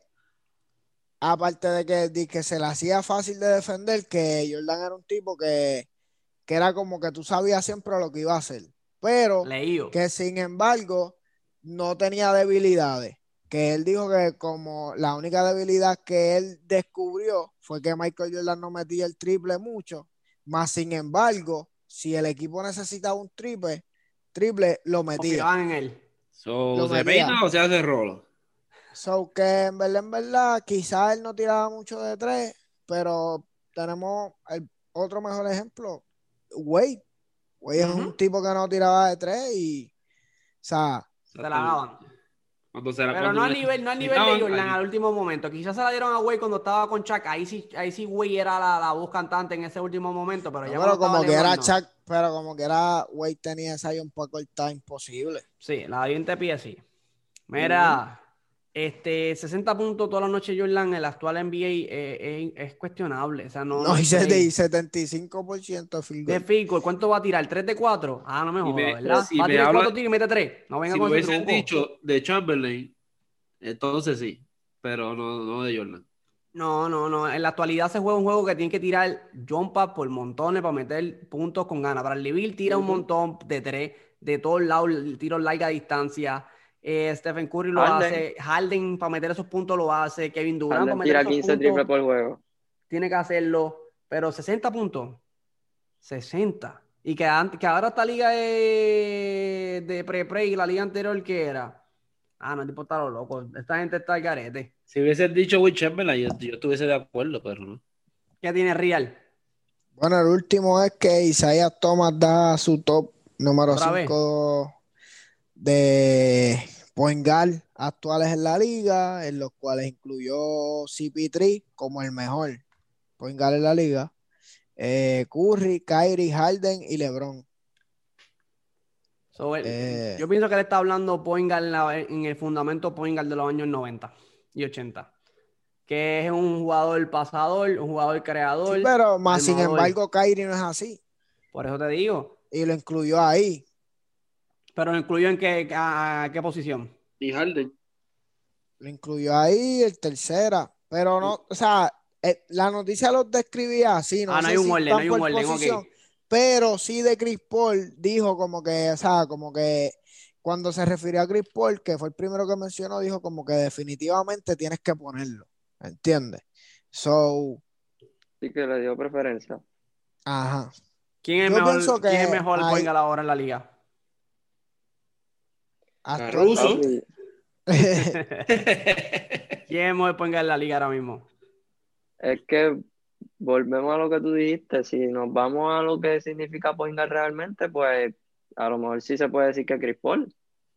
aparte de que, de que se le hacía fácil de defender, que Jordan era un tipo que, que era como que tú sabías siempre lo que iba a hacer. Pero Leído. que sin embargo no tenía debilidades. Que él dijo que como la única debilidad que él descubrió fue que Michael Jordan no metía el triple mucho. Más sin embargo, si el equipo necesitaba un triple, triple lo metía. En él. So, Lo ¿Se metía. peina o se hace rolo? So que en verdad, en verdad, quizás él no tiraba mucho de tres, pero tenemos el otro mejor ejemplo, Wade. Wade es un tipo que no tiraba de tres y, o sea, Se la daban. Pero cuando no a nivel, no a nivel de Jordan al último momento. Quizás se la dieron a Way cuando estaba con Chuck. Ahí sí, ahí sí Way era la, la voz cantante en ese último momento. Pero no, ya pero como que era no. Chuck, pero como que era Wade tenía esa y un poco cortada imposible. Sí, la de 20 pies, sí. Mira, este, 60 puntos toda la noche Jordan, el actual NBA eh, es, es cuestionable. O sea, no, No, y sé. se- y 75% de field De goal. field goal, ¿cuánto va a tirar? ¿3 de 4? Ah, no me Si jodas, me- ¿verdad? si va a me tirar habla- 4 tiros y mete 3. No venga Si me con ese hubiesen truco. dicho de Chamberlain, entonces sí, pero no, no de Jordan. No, no, no. En la actualidad se juega un juego que tiene que tirar jumpa por montones para meter puntos con ganas. Para el Bill tira un Ujú. montón de tres, de todos lados, tiros larga distancia. Eh, Stephen Curry lo Harden. hace. Harden para meter esos puntos lo hace. Kevin Durant para meter tira esos 15 puntos triples por juego. tiene que hacerlo. Pero 60 puntos. 60. Y que, antes, que ahora esta liga de, de pre-pre y la liga anterior que era. Ah, no, tipo está lo loco. Esta gente está al garete. Si hubieses dicho Will Chamberlain, yo, yo estuviese de acuerdo, pero no. ¿Qué tiene Real? Bueno, el último es que Isaiah Thomas da su top número Otra vez. 5 de point guard actuales en la liga, en los cuales incluyó CP3 como el mejor point guard en la liga, eh, Curry, Kyrie, Harden y LeBron. So, Eh. Yo pienso que él está hablando Poingal en, la- en el fundamento Poingal de los años 90 y 80. Que es un jugador pasador, un jugador creador. Sí, pero más sin embargo, Kyrie no es así Por eso te digo. y lo incluyó ahí. Pero lo incluyó en qué, a, qué posición. Y Harden. Lo incluyó ahí, el tercera, pero no, o sea, eh, la noticia los describía así, no ah, no sé hay un si orden, no hay un orden. ok. posición, pero sí de Chris Paul dijo como que, o sea, como que cuando se refirió a Chris Paul, que fue el primero que mencionó, dijo como que definitivamente tienes que ponerlo, ¿entiendes? So, Así que le dio preferencia. ajá. ¿Quién es Yo mejor, ¿quién es mejor hay- ahora en la liga? Caruso. Papi, ¿Quién es mejor Poingal en la liga ahora mismo? Es que volvemos a lo que tú dijiste. Si nos vamos a lo que significa point guard realmente, pues a lo mejor sí se puede decir que Chris Paul.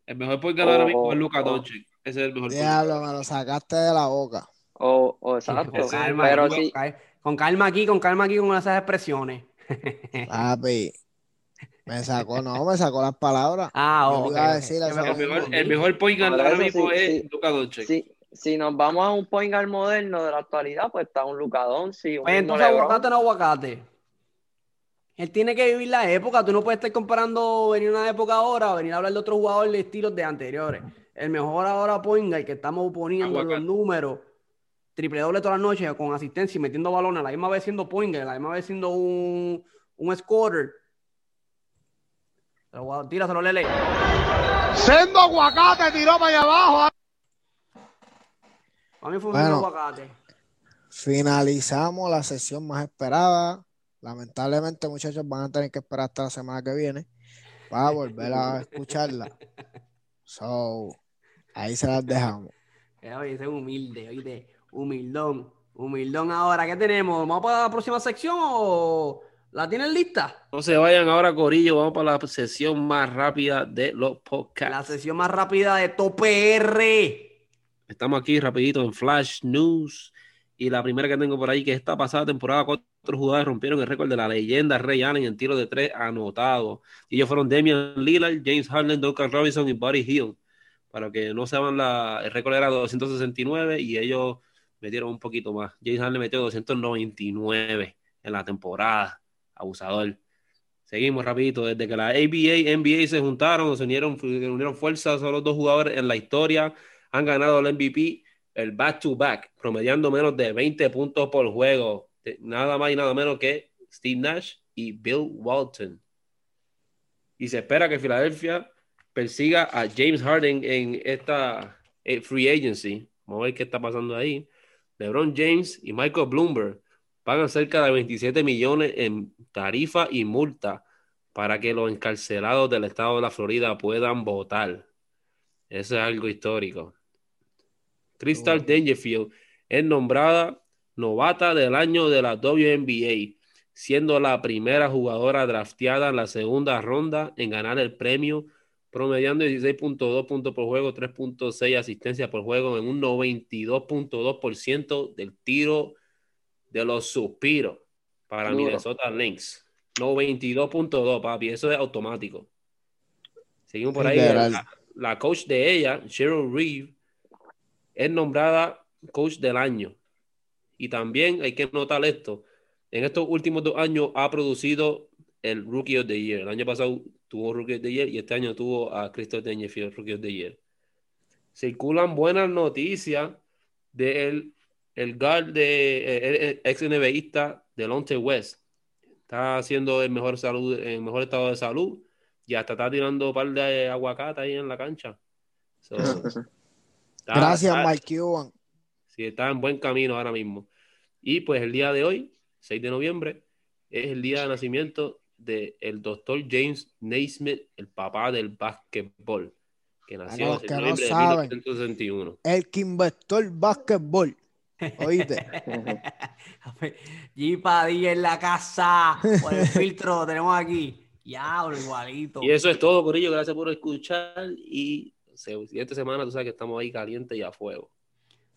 El mejor point guard ahora mismo es Luka. Doncic. Ese es el mejor. Diablo, me lo sacaste de la boca. O, o exacto. Con calma, Pero sí, con calma aquí, con calma aquí con esas expresiones. Papi, me sacó, no, me sacó las palabras. Ah, Yo ok, le iba a ok. decir Que eso me El mejor, el mejor point guard ahora mismo sí, es sí. Luka Doncic. si, si nos vamos a un point guard moderno de la actualidad, pues está un Luka Doncic, un Pues entonces aguacate no aguacate. Él tiene que vivir la época. Tú no puedes estar comparando venir una época ahora, venir a hablar de otros jugadores de estilos de anteriores. El mejor ahora Poinga, el que estamos poniendo en los números, triple doble todas las noches con asistencia y metiendo balones, a la misma vez siendo Poinga, a la misma vez siendo un, un scorer. Pero, guau, Tíraselo, Lele. Sendo aguacate tiró para allá abajo. ah. A mí fue un Bueno. aguacate. Finalizamos la sesión más esperada. Lamentablemente, muchachos, van a tener que esperar hasta la semana que viene para volver a escucharla. So, ahí se las dejamos. Eh, Oye, ese es humilde, oíste, humildón, humildón ahora. ¿Qué tenemos? ¿Vamos para la próxima sección o la tienen lista? No se vayan ahora, Corillo. Vamos para la sesión más rápida de los La podcasts. sesión más rápida de Tope R. Estamos aquí rapidito en Flash News. Y la primera que tengo por ahí, que esta pasada temporada, cuatro jugadores rompieron el récord de la leyenda Ray Allen en tiro de tres anotados. Y ellos fueron Damian Lillard, James Harden, Duncan Robinson y Buddy Hill. Para que no sepan, la, el récord era 269 y ellos metieron un poquito más. James Harden metió 299 en la temporada. Abusador. Seguimos rapidito. Desde que la ABA y NBA se juntaron, se unieron, unieron fuerzas, son los dos jugadores en la historia han ganado el MVP, el back-to-back, promediando menos de 20 puntos por juego. Nada más y nada menos que Steve Nash y Bill Walton. Y se espera que Filadelfia persiga a James Harden en esta eh, free agency. Vamos a ver qué está pasando ahí. LeBron James y Michael Bloomberg pagan cerca de 27 millones en tarifa y multa para que los encarcelados del estado de la Florida puedan votar. Eso es algo histórico. Crystal Dangerfield es nombrada novata del año de la WNBA, siendo la primera jugadora drafteada en la segunda ronda en ganar el premio, promediando 16.2 puntos por juego, 3.6 asistencias por juego en un 92.2% del tiro de los suspiros para Minnesota Lynx. 92.2, papi, eso es automático. Seguimos por ahí. La, coach de ella, Cheryl Reeve, es nombrada coach del año. Y también hay que notar esto. En estos últimos dos años ha producido el Rookie of the Year. El año pasado tuvo Rookie of the Year y este año tuvo a Crystal Dangerfield Rookie of the Year. Circulan buenas noticias del el guard de el, ex NBAista Delonte West está haciendo el mejor salud, el mejor estado de salud y hasta está tirando un par de aguacate ahí en la cancha. Gracias, Mike Cuban. Sí, está en buen camino ahora mismo. Y pues el día de hoy, 6 de noviembre, es el día de nacimiento del el doctor James Naismith, el papá del básquetbol, que nació en noviembre de 1961. El que inventó el básquetbol. Oíste. Padilla en la casa. Por el filtro tenemos aquí. Ya, igualito. Y eso es todo, Corillo. Gracias por escuchar. Y siguiente semana tú sabes que estamos ahí calientes y a fuego.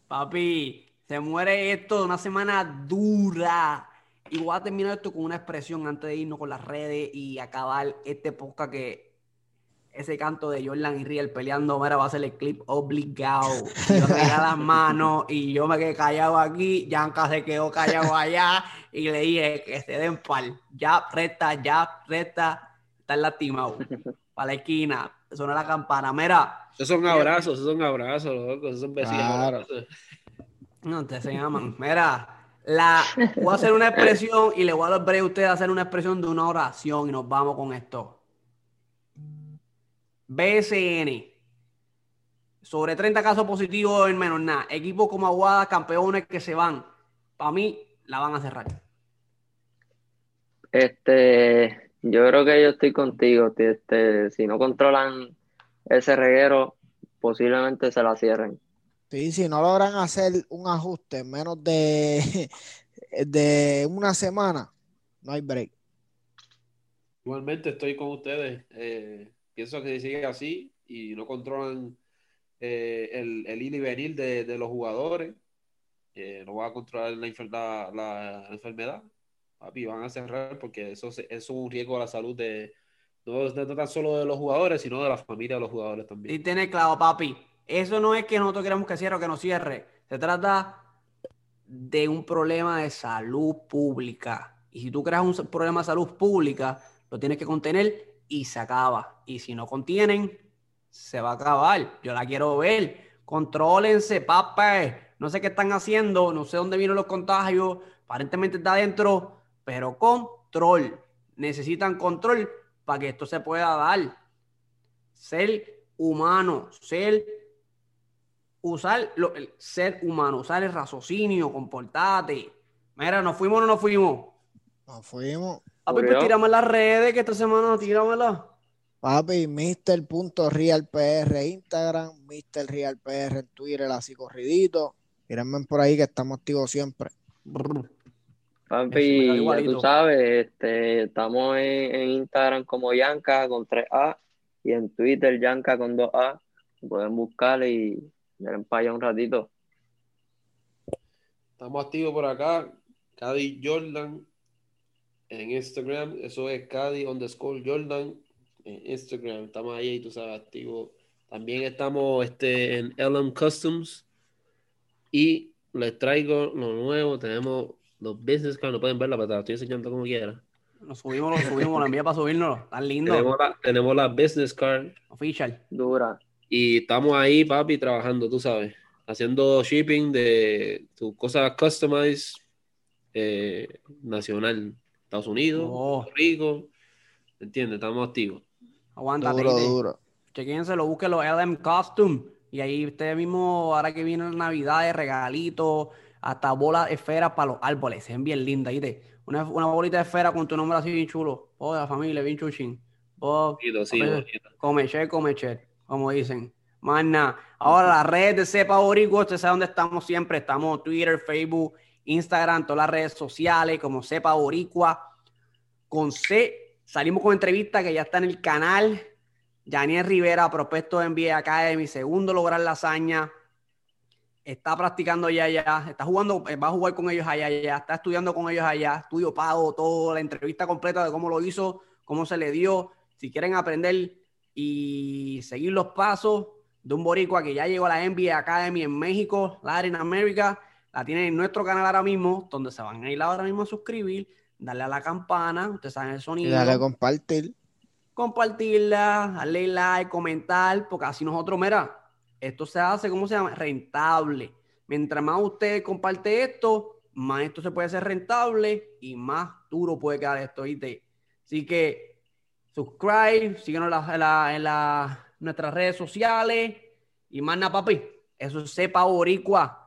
Papi, se muere esto una semana dura. Y voy a terminar esto con una expresión antes de irnos con las redes y acabar este podcast que ese canto de Jordan y Riel peleando, mira, va a ser el clip obligado. Y yo regué las manos y yo me quedé callado aquí, Yanka se quedó callado allá y le dije que se den pal. Ya resta, ya resta, está lastimado. Para la esquina, suena la campana. Mira. Esos son abrazos, esos son abrazos, loco, esos son besitos. No, te se llaman. Mira, la, voy a hacer una expresión y le voy a dar a ustedes a hacer una expresión de una oración y nos vamos con esto. BSN. Sobre 30 casos positivos en menos nada. Equipos como Aguada, campeones que se van. Para mí, la van a cerrar. Este, yo creo que yo estoy contigo. Este, si no controlan ese reguero, posiblemente se la cierren. Sí, si no logran hacer un ajuste en menos de, de una semana, no hay break. Igualmente estoy con ustedes. Eh, pienso que si sigue así y no controlan eh, el, el ir y venir de, los jugadores, eh, no va a controlar la, la, enfermedad, papi, van a cerrar porque eso, es un riesgo a la salud de no, tan solo de los jugadores, sino de la familia de los jugadores también. Y tiene claro, papi, eso no es que nosotros queremos que cierre o que no cierre, se trata de un problema de salud pública. Y si tú creas un problema de salud pública, lo tienes que contener y se acaba. Y si no contienen, se va a acabar. Yo la quiero ver. Contrólense, papá. No sé qué están haciendo, no sé dónde vienen los contagios. Aparentemente está adentro, pero control. Necesitan control para que esto se pueda dar. Ser humano, ser usar el ser humano, usar el raciocinio, comportate. Mira, ¿nos fuimos o no nos fuimos? Nos fuimos. Papi, pues tírame las redes que esta semana tíramela. Papi, Mr.RealPR Instagram, MrRealPR en Twitter, así corridito. Tírenme por ahí que estamos activos siempre. Papi, ya tú sabes, este, estamos en, Instagram como Yanka con 3A y en Twitter Yanka con 2A. Pueden buscar y miren para allá un ratito. Estamos activos por acá. Cady Jordan en Instagram, eso es Cady underscore Jordan. En Instagram, estamos ahí, tú sabes, activo. También estamos este, en LM Customs. Y les traigo lo nuevo. Tenemos los business cards, no pueden verla, pero te la estoy enseñando como quiera. Lo subimos, lo subimos, lo envía para subirnos. Tan lindo. Tenemos la, tenemos la business card. Official. Dura. Y estamos ahí, papi, trabajando, tú sabes. haciendo shipping de tus cosas customized eh, nacional. Estados Unidos, Oh. Puerto Rico. ¿Entiendes? Estamos activos. Aguántate. Duro, duro. Chequense, lo busquen los LM Costume. Y ahí usted mismo, ahora que viene la Navidad, regalitos, hasta bolas, esferas para los árboles. Se ven bien lindas, ¿viste? Una, una bolita de esfera con tu nombre así bien chulo. Oh, de la familia, bien chuchín. Oh, Bonito, sí, Oye, bonito. come che, come che, como dicen. Más nada. Ahora las redes de Cepa Boricua, usted sabe dónde estamos siempre. Estamos Twitter, Facebook, Instagram, todas las redes sociales como Cepa Boricua. Con C, salimos con entrevista que ya está en el canal. Janiel Rivera, prospecto de NBA Academy, segundo lograr la hazaña. Está practicando ya allá, está jugando, eh, va a jugar con ellos allá, allá, está estudiando con ellos allá, estudio pago, todo, la entrevista completa de cómo lo hizo, cómo se le dio. Si quieren aprender y seguir los pasos de un boricua que ya llegó a la NBA Academy en México, Latin America, la tienen en nuestro canal ahora mismo, donde se van a ir ahora mismo a suscribir, darle a la campana, ustedes saben el Y sonido dale a compartir. compartirla, darle like, comentar, porque así nosotros, mira, esto se hace, ¿cómo se llama? Rentable. Mientras más usted comparte esto, más esto se puede hacer rentable y más duro puede quedar esto, ¿viste? Así que, subscribe, síguenos en la- en la- nuestras redes sociales y más nada, papi. Eso es sepa boricua.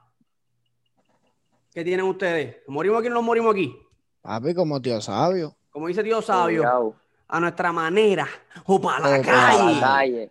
¿Qué tienen ustedes? ¿Morimos aquí o no morimos aquí? Papi, como tío sabio. Como dice Dios sabio, Obligado. a nuestra manera o para la A la calle. calle.